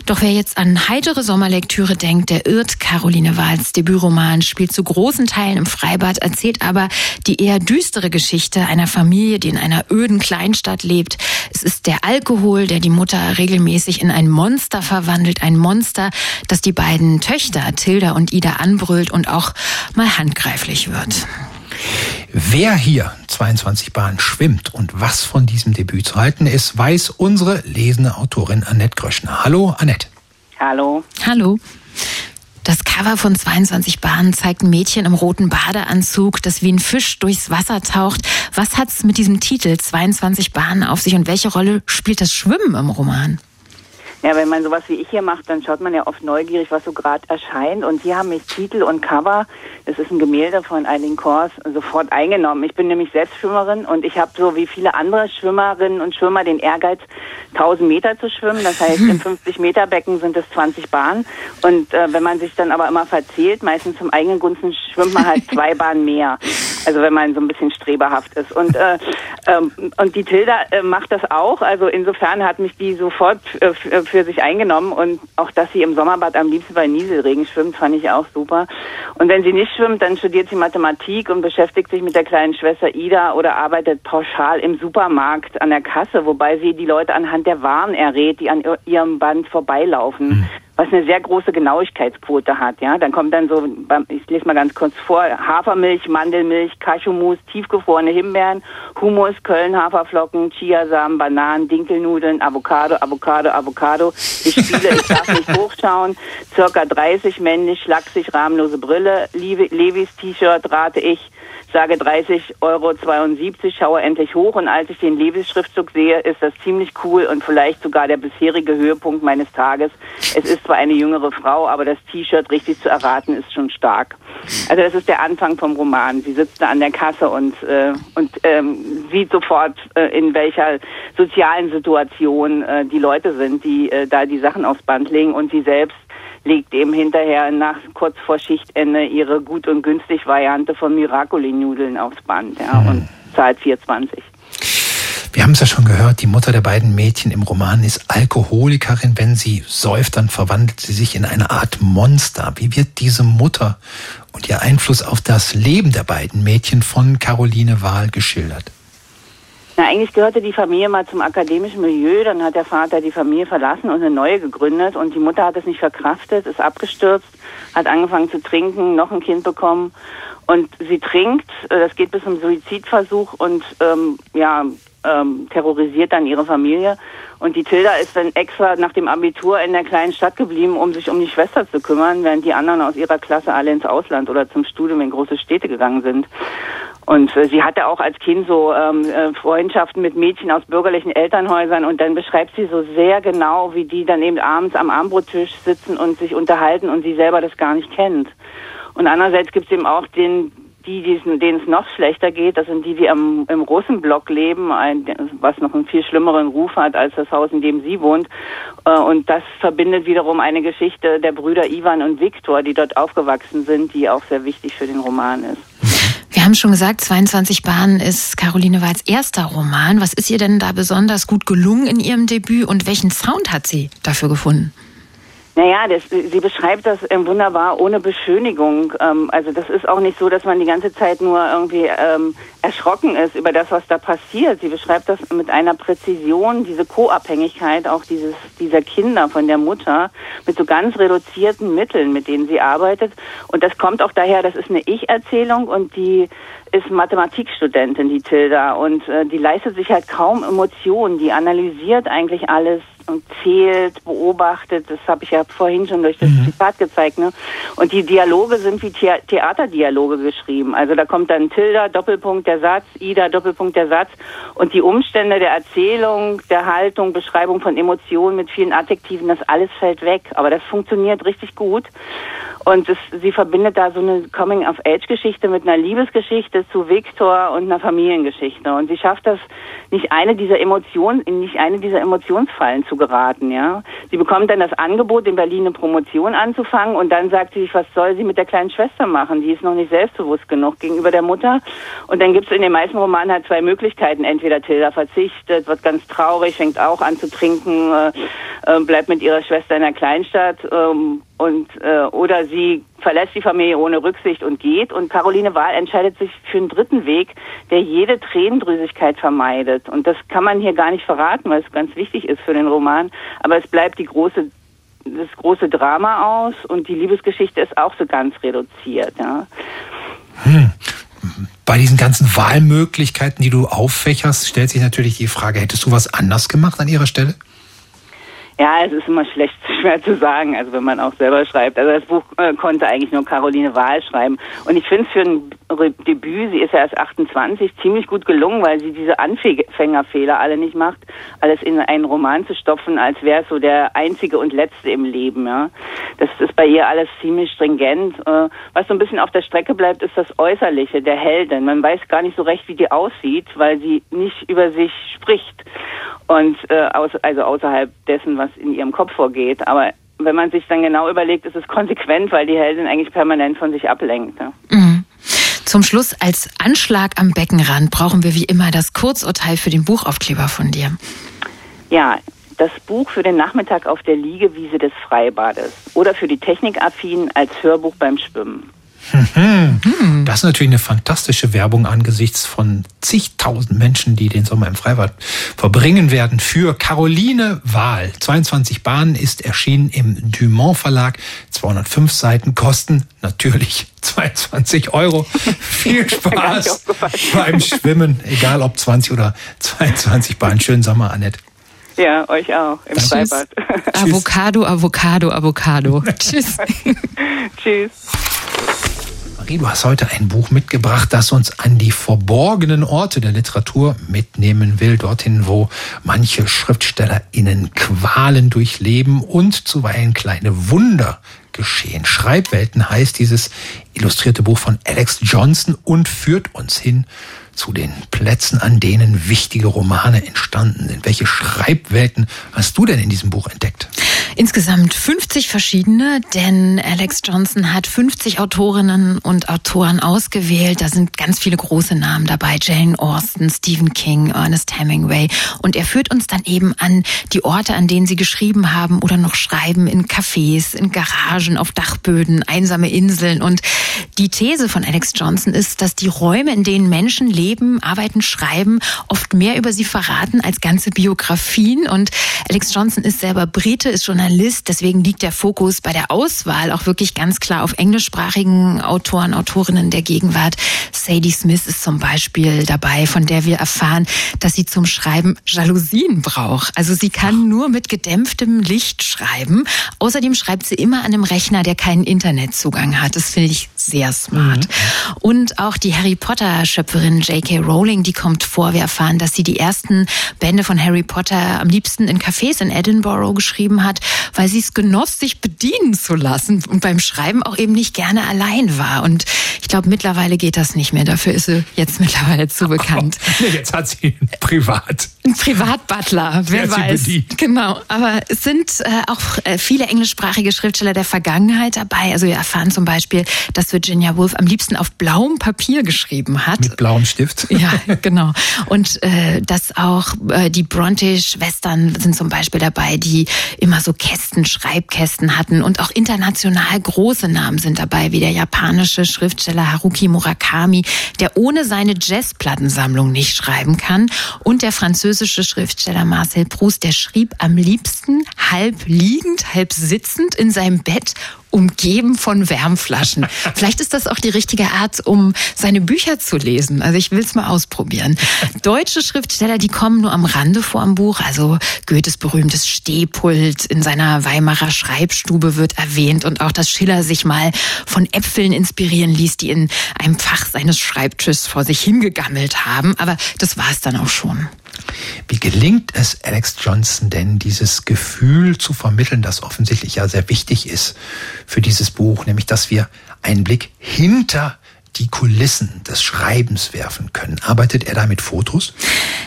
Doch wer jetzt an heitere Sommerlektüre denkt, der irrt. Caroline Wahls Debütroman spielt zu großen Teilen im Freibad, erzählt aber die eher düstere Geschichte einer Familie, die in einer öden Kleinstadt lebt. Es ist der Alkohol, der die Mutter regelmäßig in ein Monster verwandelt. Ein Monster, das die beiden Töchter Tilda und Ida anbrüllt und auch mal handgreiflich wird. Wer hier 22 Bahnen schwimmt und was von diesem Debüt zu halten ist, weiß unsere lesende Autorin Annette Gröschner. Hallo, Annette. Hallo. Hallo. Das Cover von 22 Bahnen zeigt ein Mädchen im roten Badeanzug, das wie ein Fisch durchs Wasser taucht. Was hat es mit diesem Titel 22 Bahnen auf sich und welche Rolle spielt das Schwimmen im Roman? Ja, wenn man sowas wie ich hier macht, dann schaut man ja oft neugierig, was so gerade erscheint. Und hier haben mich Titel und Cover, das ist ein Gemälde von Eileen Kors, sofort eingenommen. Ich bin nämlich selbst Schwimmerin und ich habe so wie viele andere Schwimmerinnen und Schwimmer den Ehrgeiz, 1000 Meter zu schwimmen. Das heißt, im 50 Meter Becken sind es 20 Bahnen. Und äh, wenn man sich dann aber immer verzählt, meistens zum eigenen Gunsten schwimmt man halt zwei Bahnen mehr. Also wenn man so ein bisschen streberhaft ist. Und, äh, ähm, und die Tilda äh, macht das auch. Also insofern hat mich die sofort äh, für sich eingenommen. Und auch, dass sie im Sommerbad am liebsten bei Nieselregen schwimmt, fand ich auch super. Und wenn sie nicht schwimmt, dann studiert sie Mathematik und beschäftigt sich mit der kleinen Schwester Ida oder arbeitet pauschal im Supermarkt an der Kasse, wobei sie die Leute anhand der Waren errät, die an ihrem Band vorbeilaufen. Mhm was eine sehr große Genauigkeitsquote hat. Ja, dann kommt dann so, ich lese mal ganz kurz vor: Hafermilch, Mandelmilch, Cashewmus, tiefgefrorene Himbeeren, Hummus, Köln, Haferflocken, Chiasamen, Bananen, Dinkelnudeln, Avocado, Avocado, Avocado. Ich spiele, ich darf nicht hochschauen. Circa 30 männlich, schlaksig, rahmenlose Brille, Levis T-Shirt, rate ich sage 30,72 Euro, schaue endlich hoch und als ich den Levis-Schriftzug sehe, ist das ziemlich cool und vielleicht sogar der bisherige Höhepunkt meines Tages. Es ist zwar eine jüngere Frau, aber das T-Shirt richtig zu erraten ist schon stark. Also das ist der Anfang vom Roman. Sie sitzt da an der Kasse und, äh, und ähm, sieht sofort, äh, in welcher sozialen Situation äh, die Leute sind, die äh, da die Sachen aufs Band legen und sie selbst legt eben hinterher nach kurz vor Schichtende ihre gut und günstig Variante von Miracoli-Nudeln aufs Band ja, mhm. und zahlt 4,20. Wir haben es ja schon gehört, die Mutter der beiden Mädchen im Roman ist Alkoholikerin. Wenn sie säuft, dann verwandelt sie sich in eine Art Monster. Wie wird diese Mutter und ihr Einfluss auf das Leben der beiden Mädchen von Caroline Wahl geschildert? Na, eigentlich gehörte die Familie mal zum akademischen Milieu, dann hat der Vater die Familie verlassen und eine neue gegründet und die Mutter hat es nicht verkraftet, ist abgestürzt, hat angefangen zu trinken, noch ein Kind bekommen und sie trinkt, äh, das geht bis zum Suizidversuch und ähm, ja, ähm, terrorisiert dann ihre Familie. Und die Tilda ist dann extra nach dem Abitur in der kleinen Stadt geblieben, um sich um die Schwester zu kümmern, während die anderen aus ihrer Klasse alle ins Ausland oder zum Studium in große Städte gegangen sind. Und äh, sie hatte auch als Kind so ähm, äh, Freundschaften mit Mädchen aus bürgerlichen Elternhäusern und dann beschreibt sie so sehr genau, wie die dann eben abends am Armbrottisch sitzen und sich unterhalten und sie selber das gar nicht kennt. Und andererseits gibt es eben auch den die, denen es noch schlechter geht, das sind die, die am, im Russenblock leben, ein, was noch einen viel schlimmeren Ruf hat als das Haus, in dem sie wohnt. Äh, und das verbindet wiederum eine Geschichte der Brüder Ivan und Viktor, die dort aufgewachsen sind, die auch sehr wichtig für den Roman ist. Wir haben schon gesagt, 22 Bahnen ist Caroline Walls erster Roman. Was ist ihr denn da besonders gut gelungen in ihrem Debüt und welchen Sound hat sie dafür gefunden? Naja, das, sie beschreibt das ähm, wunderbar ohne Beschönigung. Ähm, also das ist auch nicht so, dass man die ganze Zeit nur irgendwie ähm, erschrocken ist über das, was da passiert. Sie beschreibt das mit einer Präzision, diese Co-Abhängigkeit auch dieses, dieser Kinder von der Mutter mit so ganz reduzierten Mitteln, mit denen sie arbeitet. Und das kommt auch daher, das ist eine Ich-Erzählung und die ist Mathematikstudentin, die Tilda, und äh, die leistet sich halt kaum Emotionen. Die analysiert eigentlich alles und zählt, beobachtet. Das habe ich ja vorhin schon durch das mhm. Zitat gezeigt. Ne? Und die Dialoge sind wie The Theaterdialoge geschrieben. Also da kommt dann Tilda, Doppelpunkt der Satz, Ida, Doppelpunkt der Satz. Und die Umstände der Erzählung, der Haltung, Beschreibung von Emotionen mit vielen Adjektiven, das alles fällt weg. Aber das funktioniert richtig gut. Und es, sie verbindet da so eine Coming-of-Age-Geschichte mit einer Liebesgeschichte zu Victor und einer Familiengeschichte. Und sie schafft das, nicht eine dieser Emotionen, in nicht eine dieser Emotionsfallen zu geraten, ja. Sie bekommt dann das Angebot, in Berlin eine Promotion anzufangen und dann sagt sie sich, was soll sie mit der kleinen Schwester machen? Die ist noch nicht selbstbewusst genug gegenüber der Mutter. Und dann gibt es in den meisten Romanen halt zwei Möglichkeiten. Entweder Tilda verzichtet, wird ganz traurig, fängt auch an zu trinken, äh, äh, bleibt mit ihrer Schwester in der Kleinstadt ähm, und äh, oder sie verlässt die Familie ohne Rücksicht und geht. Und Caroline Wahl entscheidet sich für einen dritten Weg, der jede Tränendrüsigkeit vermeidet. Und das kann man hier gar nicht verraten, weil es ganz wichtig ist für den Roman. Aber es bleibt die große das große Drama aus und die Liebesgeschichte ist auch so ganz reduziert. Ja. Hm. Bei diesen ganzen Wahlmöglichkeiten, die du auffächerst, stellt sich natürlich die Frage, hättest du was anders gemacht an ihrer Stelle? Ja, es ist immer schlecht, schwer zu sagen, also wenn man auch selber schreibt. Also das Buch äh, konnte eigentlich nur Caroline Wahl schreiben. Und ich finde es für ein Debüt, sie ist ja erst 28, ziemlich gut gelungen, weil sie diese Anfängerfehler alle nicht macht, alles in einen Roman zu stopfen, als wäre es so der einzige und letzte im Leben. Ja. Das ist bei ihr alles ziemlich stringent. Äh, was so ein bisschen auf der Strecke bleibt, ist das Äußerliche der Heldin. Man weiß gar nicht so recht, wie die aussieht, weil sie nicht über sich spricht. Und äh, also außerhalb dessen, was in ihrem Kopf vorgeht. Aber wenn man sich dann genau überlegt, ist es konsequent, weil die Heldin eigentlich permanent von sich ablenkt. Ja. Mhm. Zum Schluss als Anschlag am Beckenrand brauchen wir wie immer das Kurzurteil für den Buchaufkleber von dir. Ja, das Buch für den Nachmittag auf der Liegewiese des Freibades oder für die Technikaffinen als Hörbuch beim Schwimmen. Mhm. Das ist natürlich eine fantastische Werbung angesichts von zigtausend Menschen, die den Sommer im Freibad verbringen werden. Für Caroline Wahl. 22 Bahnen ist erschienen im Dumont Verlag. 205 Seiten kosten natürlich 22 Euro. Viel Spaß beim Schwimmen, egal ob 20 oder 22 Bahnen. Schönen Sommer, Annette. Ja, euch auch im Freibad. Avocado, Avocado, Avocado. Tschüss. Tschüss. Marie, du hast heute ein Buch mitgebracht, das uns an die verborgenen Orte der Literatur mitnehmen will, dorthin, wo manche SchriftstellerInnen Qualen durchleben und zuweilen kleine Wunder geschehen. Schreibwelten heißt dieses illustrierte Buch von Alex Johnson und führt uns hin zu den Plätzen, an denen wichtige Romane entstanden sind. Welche Schreibwelten hast du denn in diesem Buch entdeckt? Insgesamt 50 verschiedene, denn Alex Johnson hat 50 Autorinnen und Autoren ausgewählt. Da sind ganz viele große Namen dabei. Jane Austen, Stephen King, Ernest Hemingway. Und er führt uns dann eben an die Orte, an denen sie geschrieben haben oder noch schreiben, in Cafés, in Garagen, auf Dachböden, einsame Inseln. Und die These von Alex Johnson ist, dass die Räume, in denen Menschen leben, arbeiten, schreiben, oft mehr über sie verraten als ganze Biografien. Und Alex Johnson ist selber Brite, ist Journalist Journalist. Deswegen liegt der Fokus bei der Auswahl auch wirklich ganz klar auf englischsprachigen Autoren, Autorinnen der Gegenwart. Sadie Smith ist zum Beispiel dabei, von der wir erfahren, dass sie zum Schreiben Jalousien braucht. Also sie kann nur mit gedämpftem Licht schreiben. Außerdem schreibt sie immer an einem Rechner, der keinen Internetzugang hat. Das finde ich sehr smart. Mhm. Und auch die Harry Potter Schöpferin J.K. Rowling, die kommt vor. Wir erfahren, dass sie die ersten Bände von Harry Potter am liebsten in Cafés in Edinburgh geschrieben hat weil sie es genoss, sich bedienen zu lassen und beim Schreiben auch eben nicht gerne allein war. Und ich glaube, mittlerweile geht das nicht mehr. Dafür ist sie jetzt mittlerweile zu bekannt. Oh, jetzt hat sie Privat. Ein Privatbutler, wer weiß. Genau. Aber es sind äh, auch äh, viele englischsprachige Schriftsteller der Vergangenheit dabei. Also wir erfahren zum Beispiel, dass Virginia Woolf am liebsten auf blauem Papier geschrieben hat. Mit blauem Stift. Ja, genau. Und äh, dass auch äh, die Bronte-Schwestern sind zum Beispiel dabei, die immer so Kästen, Schreibkästen hatten und auch international große Namen sind dabei, wie der japanische Schriftsteller Haruki Murakami, der ohne seine Jazzplattensammlung nicht schreiben kann und der französische Schriftsteller Marcel Proust, der schrieb am liebsten halb liegend, halb sitzend in seinem Bett umgeben von Wärmflaschen. Vielleicht ist das auch die richtige Art, um seine Bücher zu lesen. Also ich will es mal ausprobieren. Deutsche Schriftsteller, die kommen nur am Rande vor am Buch. Also Goethes berühmtes Stehpult in seiner Weimarer Schreibstube wird erwähnt und auch, dass Schiller sich mal von Äpfeln inspirieren ließ, die in einem Fach seines Schreibtisches vor sich hingegammelt haben. Aber das war es dann auch schon. Wie gelingt es Alex Johnson denn, dieses Gefühl zu vermitteln, das offensichtlich ja sehr wichtig ist für dieses Buch, nämlich dass wir einen Blick hinter die Kulissen des Schreibens werfen können. Arbeitet er da mit Fotos?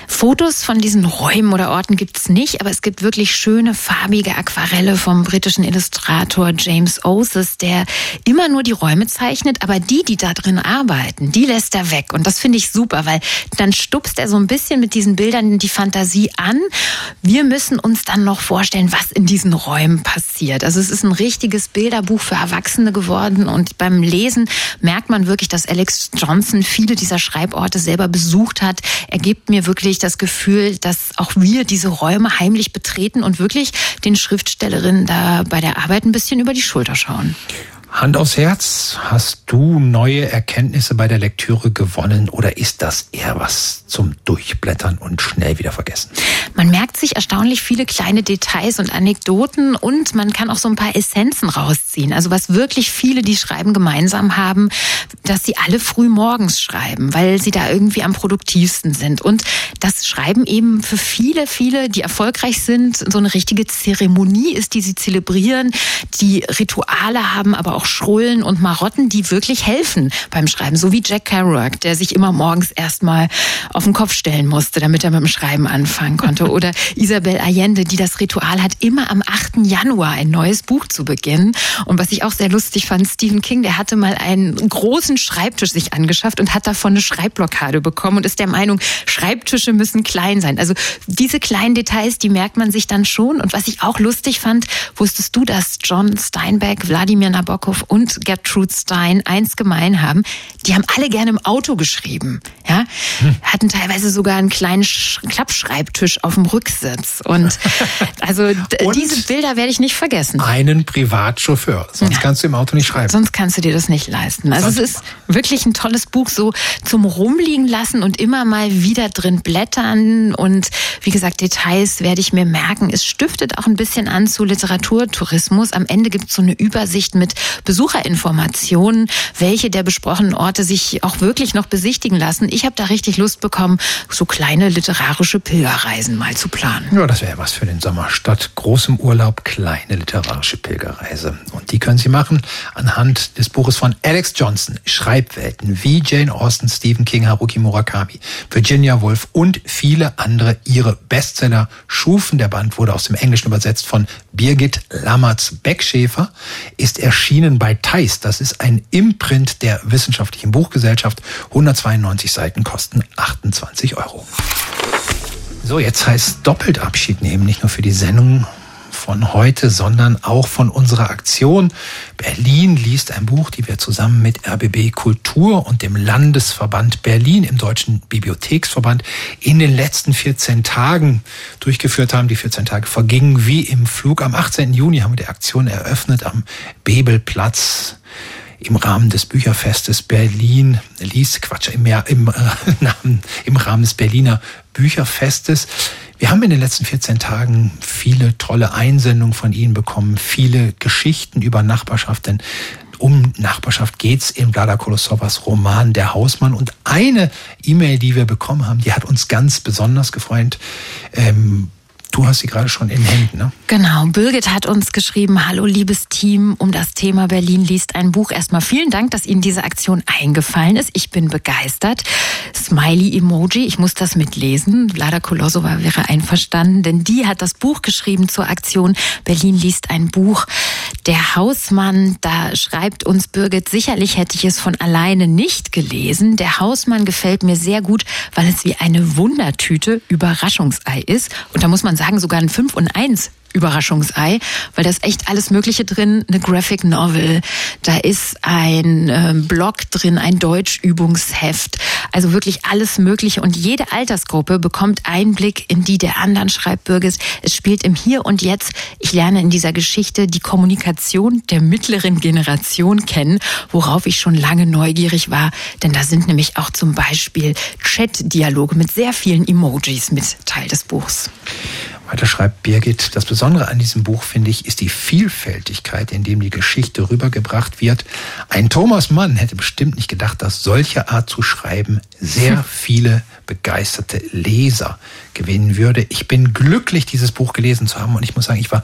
Fotos von diesen Räumen oder Orten gibt es nicht, aber es gibt wirklich schöne farbige Aquarelle vom britischen Illustrator James Oasis, der immer nur die Räume zeichnet, aber die, die da drin arbeiten, die lässt er weg. Und das finde ich super, weil dann stupst er so ein bisschen mit diesen Bildern die Fantasie an. Wir müssen uns dann noch vorstellen, was in diesen Räumen passiert. Also es ist ein richtiges Bilderbuch für Erwachsene geworden und beim Lesen merkt man wirklich, dass Alex Johnson viele dieser Schreiborte selber besucht hat. Er gibt mir wirklich das Gefühl, dass auch wir diese Räume heimlich betreten und wirklich den Schriftstellerinnen da bei der Arbeit ein bisschen über die Schulter schauen. Hand aufs Herz, hast du neue Erkenntnisse bei der Lektüre gewonnen oder ist das eher was zum Durchblättern und schnell wieder vergessen? Man merkt sich erstaunlich viele kleine Details und Anekdoten und man kann auch so ein paar Essenzen rausziehen. Also was wirklich viele, die schreiben, gemeinsam haben, dass sie alle früh morgens schreiben, weil sie da irgendwie am produktivsten sind. Und das Schreiben eben für viele, viele, die erfolgreich sind, so eine richtige Zeremonie ist, die sie zelebrieren, die Rituale haben, aber auch auch Schrullen und Marotten, die wirklich helfen beim Schreiben. So wie Jack Kerouac, der sich immer morgens erstmal auf den Kopf stellen musste, damit er mit dem Schreiben anfangen konnte. Oder Isabel Allende, die das Ritual hat, immer am 8. Januar ein neues Buch zu beginnen. Und was ich auch sehr lustig fand, Stephen King, der hatte mal einen großen Schreibtisch sich angeschafft und hat davon eine Schreibblockade bekommen und ist der Meinung, Schreibtische müssen klein sein. Also diese kleinen Details, die merkt man sich dann schon. Und was ich auch lustig fand, wusstest du, dass John Steinbeck, Wladimir Nabokov und Gertrude Stein eins gemein haben? Die haben alle gerne im Auto geschrieben. Ja, hm. hatten teilweise sogar einen kleinen Klappschreibtisch auf dem Rücksitz. Und also und diese Bilder werde ich nicht vergessen. Einen Privatchauffeur. Sonst ja. kannst du im Auto nicht schreiben. Sonst kannst du dir das nicht leisten. Also es ist wirklich ein tolles Buch, so zum Rumliegen lassen und immer mal wieder drin blättern. Und wie gesagt, Details werde ich mir merken. Es stiftet auch ein bisschen an zu Literaturtourismus. Am Ende gibt es so eine Übersicht mit Besucherinformationen, welche der besprochenen Orte sich auch wirklich noch besichtigen lassen. Ich habe da richtig Lust bekommen, so kleine literarische Pilgerreisen mal zu planen. Ja, das wäre was für den Sommer. Statt großem Urlaub kleine literarische Pilgerreise. Und die können Sie machen anhand des Buches von Alex Johnson, Schreibwelten, wie Jane Austen, Stephen King, Haruki Murakami, Virginia Woolf und viele andere ihre Bestseller schufen. Der Band wurde aus dem Englischen übersetzt von Birgit Lammertz-Beckschäfer, ist erschienen bei Theis. Das ist ein Imprint der Wissenschaftlichen Buchgesellschaft. 192 Seiten kosten 28 Euro. So, jetzt heißt doppelt Abschied nehmen, nicht nur für die Sendung von heute, sondern auch von unserer Aktion. Berlin liest ein Buch, die wir zusammen mit RBB Kultur und dem Landesverband Berlin im Deutschen Bibliotheksverband in den letzten 14 Tagen durchgeführt haben. Die 14 Tage vergingen wie im Flug. Am 18. Juni haben wir die Aktion eröffnet am Bebelplatz im Rahmen des Bücherfestes Berlin liest, Quatsch, im, im, äh, im Rahmen des Berliner Bücherfestes. Wir haben in den letzten 14 Tagen viele tolle Einsendungen von Ihnen bekommen, viele Geschichten über Nachbarschaft, denn um Nachbarschaft geht's in Vlada Kolosovas Roman Der Hausmann. Und eine E-Mail, die wir bekommen haben, die hat uns ganz besonders gefreut. Ähm, Du hast sie gerade schon in Händen, ne? Genau. Birgit hat uns geschrieben, hallo liebes Team, um das Thema Berlin liest ein Buch. Erstmal vielen Dank, dass Ihnen diese Aktion eingefallen ist. Ich bin begeistert. Smiley-Emoji, ich muss das mitlesen. Vlada Kolosova wäre einverstanden, denn die hat das Buch geschrieben zur Aktion Berlin liest ein Buch. Der Hausmann, da schreibt uns Birgit, sicherlich hätte ich es von alleine nicht gelesen. Der Hausmann gefällt mir sehr gut, weil es wie eine Wundertüte Überraschungsei ist. Und da muss man sagen, sogar ein 5 und 1 Überraschungsei, weil da ist echt alles Mögliche drin. Eine Graphic Novel, da ist ein äh, Blog drin, ein Deutschübungsheft. Also wirklich alles Mögliche. Und jede Altersgruppe bekommt Einblick in die der anderen, schreibt Bürgers. Es spielt im Hier und Jetzt. Ich lerne in dieser Geschichte die Kommunikation der mittleren Generation kennen, worauf ich schon lange neugierig war. Denn da sind nämlich auch zum Beispiel Chat-Dialoge mit sehr vielen Emojis mit Teil des Buchs. Weiter schreibt Birgit, das Besondere an diesem Buch, finde ich, ist die Vielfältigkeit, in dem die Geschichte rübergebracht wird. Ein Thomas Mann hätte bestimmt nicht gedacht, dass solche Art zu schreiben sehr viele begeisterte Leser gewinnen würde. Ich bin glücklich, dieses Buch gelesen zu haben und ich muss sagen, ich war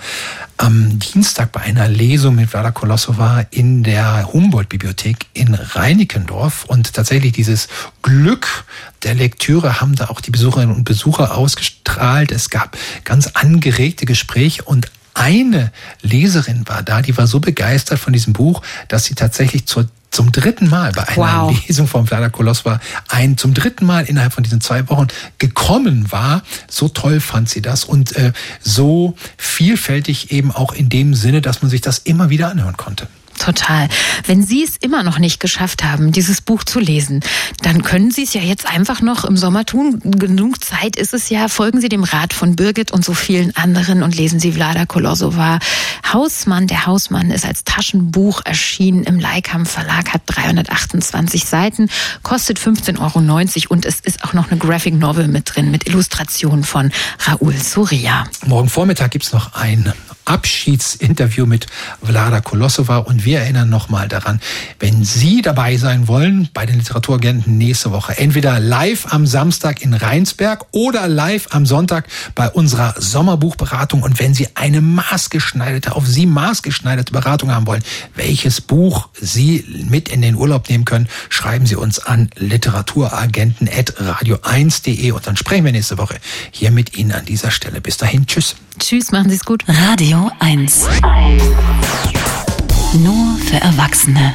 am Dienstag bei einer Lesung mit Vlada Kolosova in der Humboldt-Bibliothek in Reinickendorf und tatsächlich dieses Glück der Lektüre haben da auch die Besucherinnen und Besucher ausgestrahlt. Es gab ganz angeregte Gespräche und eine Leserin war da, die war so begeistert von diesem Buch, dass sie tatsächlich zur zum dritten Mal bei einer wow. Lesung vom Vlada Kolosva ein zum dritten Mal innerhalb von diesen zwei Wochen gekommen war. So toll fand sie das und äh, so vielfältig eben auch in dem Sinne, dass man sich das immer wieder anhören konnte. Total. Wenn Sie es immer noch nicht geschafft haben, dieses Buch zu lesen, dann können Sie es ja jetzt einfach noch im Sommer tun. Genug Zeit ist es ja. Folgen Sie dem Rat von Birgit und so vielen anderen und lesen Sie Vlada Kolosova. Hausmann, der Hausmann ist als Taschenbuch erschienen im Leikam Verlag, hat 328 Seiten, kostet 15,90 Euro und es ist auch noch eine Graphic Novel mit drin, mit Illustrationen von Raoul Soria. Morgen Vormittag gibt's noch ein Abschiedsinterview mit Vlada Kolosova und wir erinnern nochmal daran, wenn Sie dabei sein wollen bei den Literaturagenten nächste Woche, entweder live am Samstag in Rheinsberg oder live am Sonntag bei unserer Sommerbuchberatung und wenn Sie eine maßgeschneiderte, auf Sie maßgeschneiderte Beratung haben wollen, welches Buch Sie mit in den Urlaub nehmen können, schreiben Sie uns an literaturagenten.radio1.de und dann sprechen wir nächste Woche hier mit Ihnen an dieser Stelle. Bis dahin, tschüss. Tschüss, machen Sie es gut. Radio 1. Nur für Erwachsene.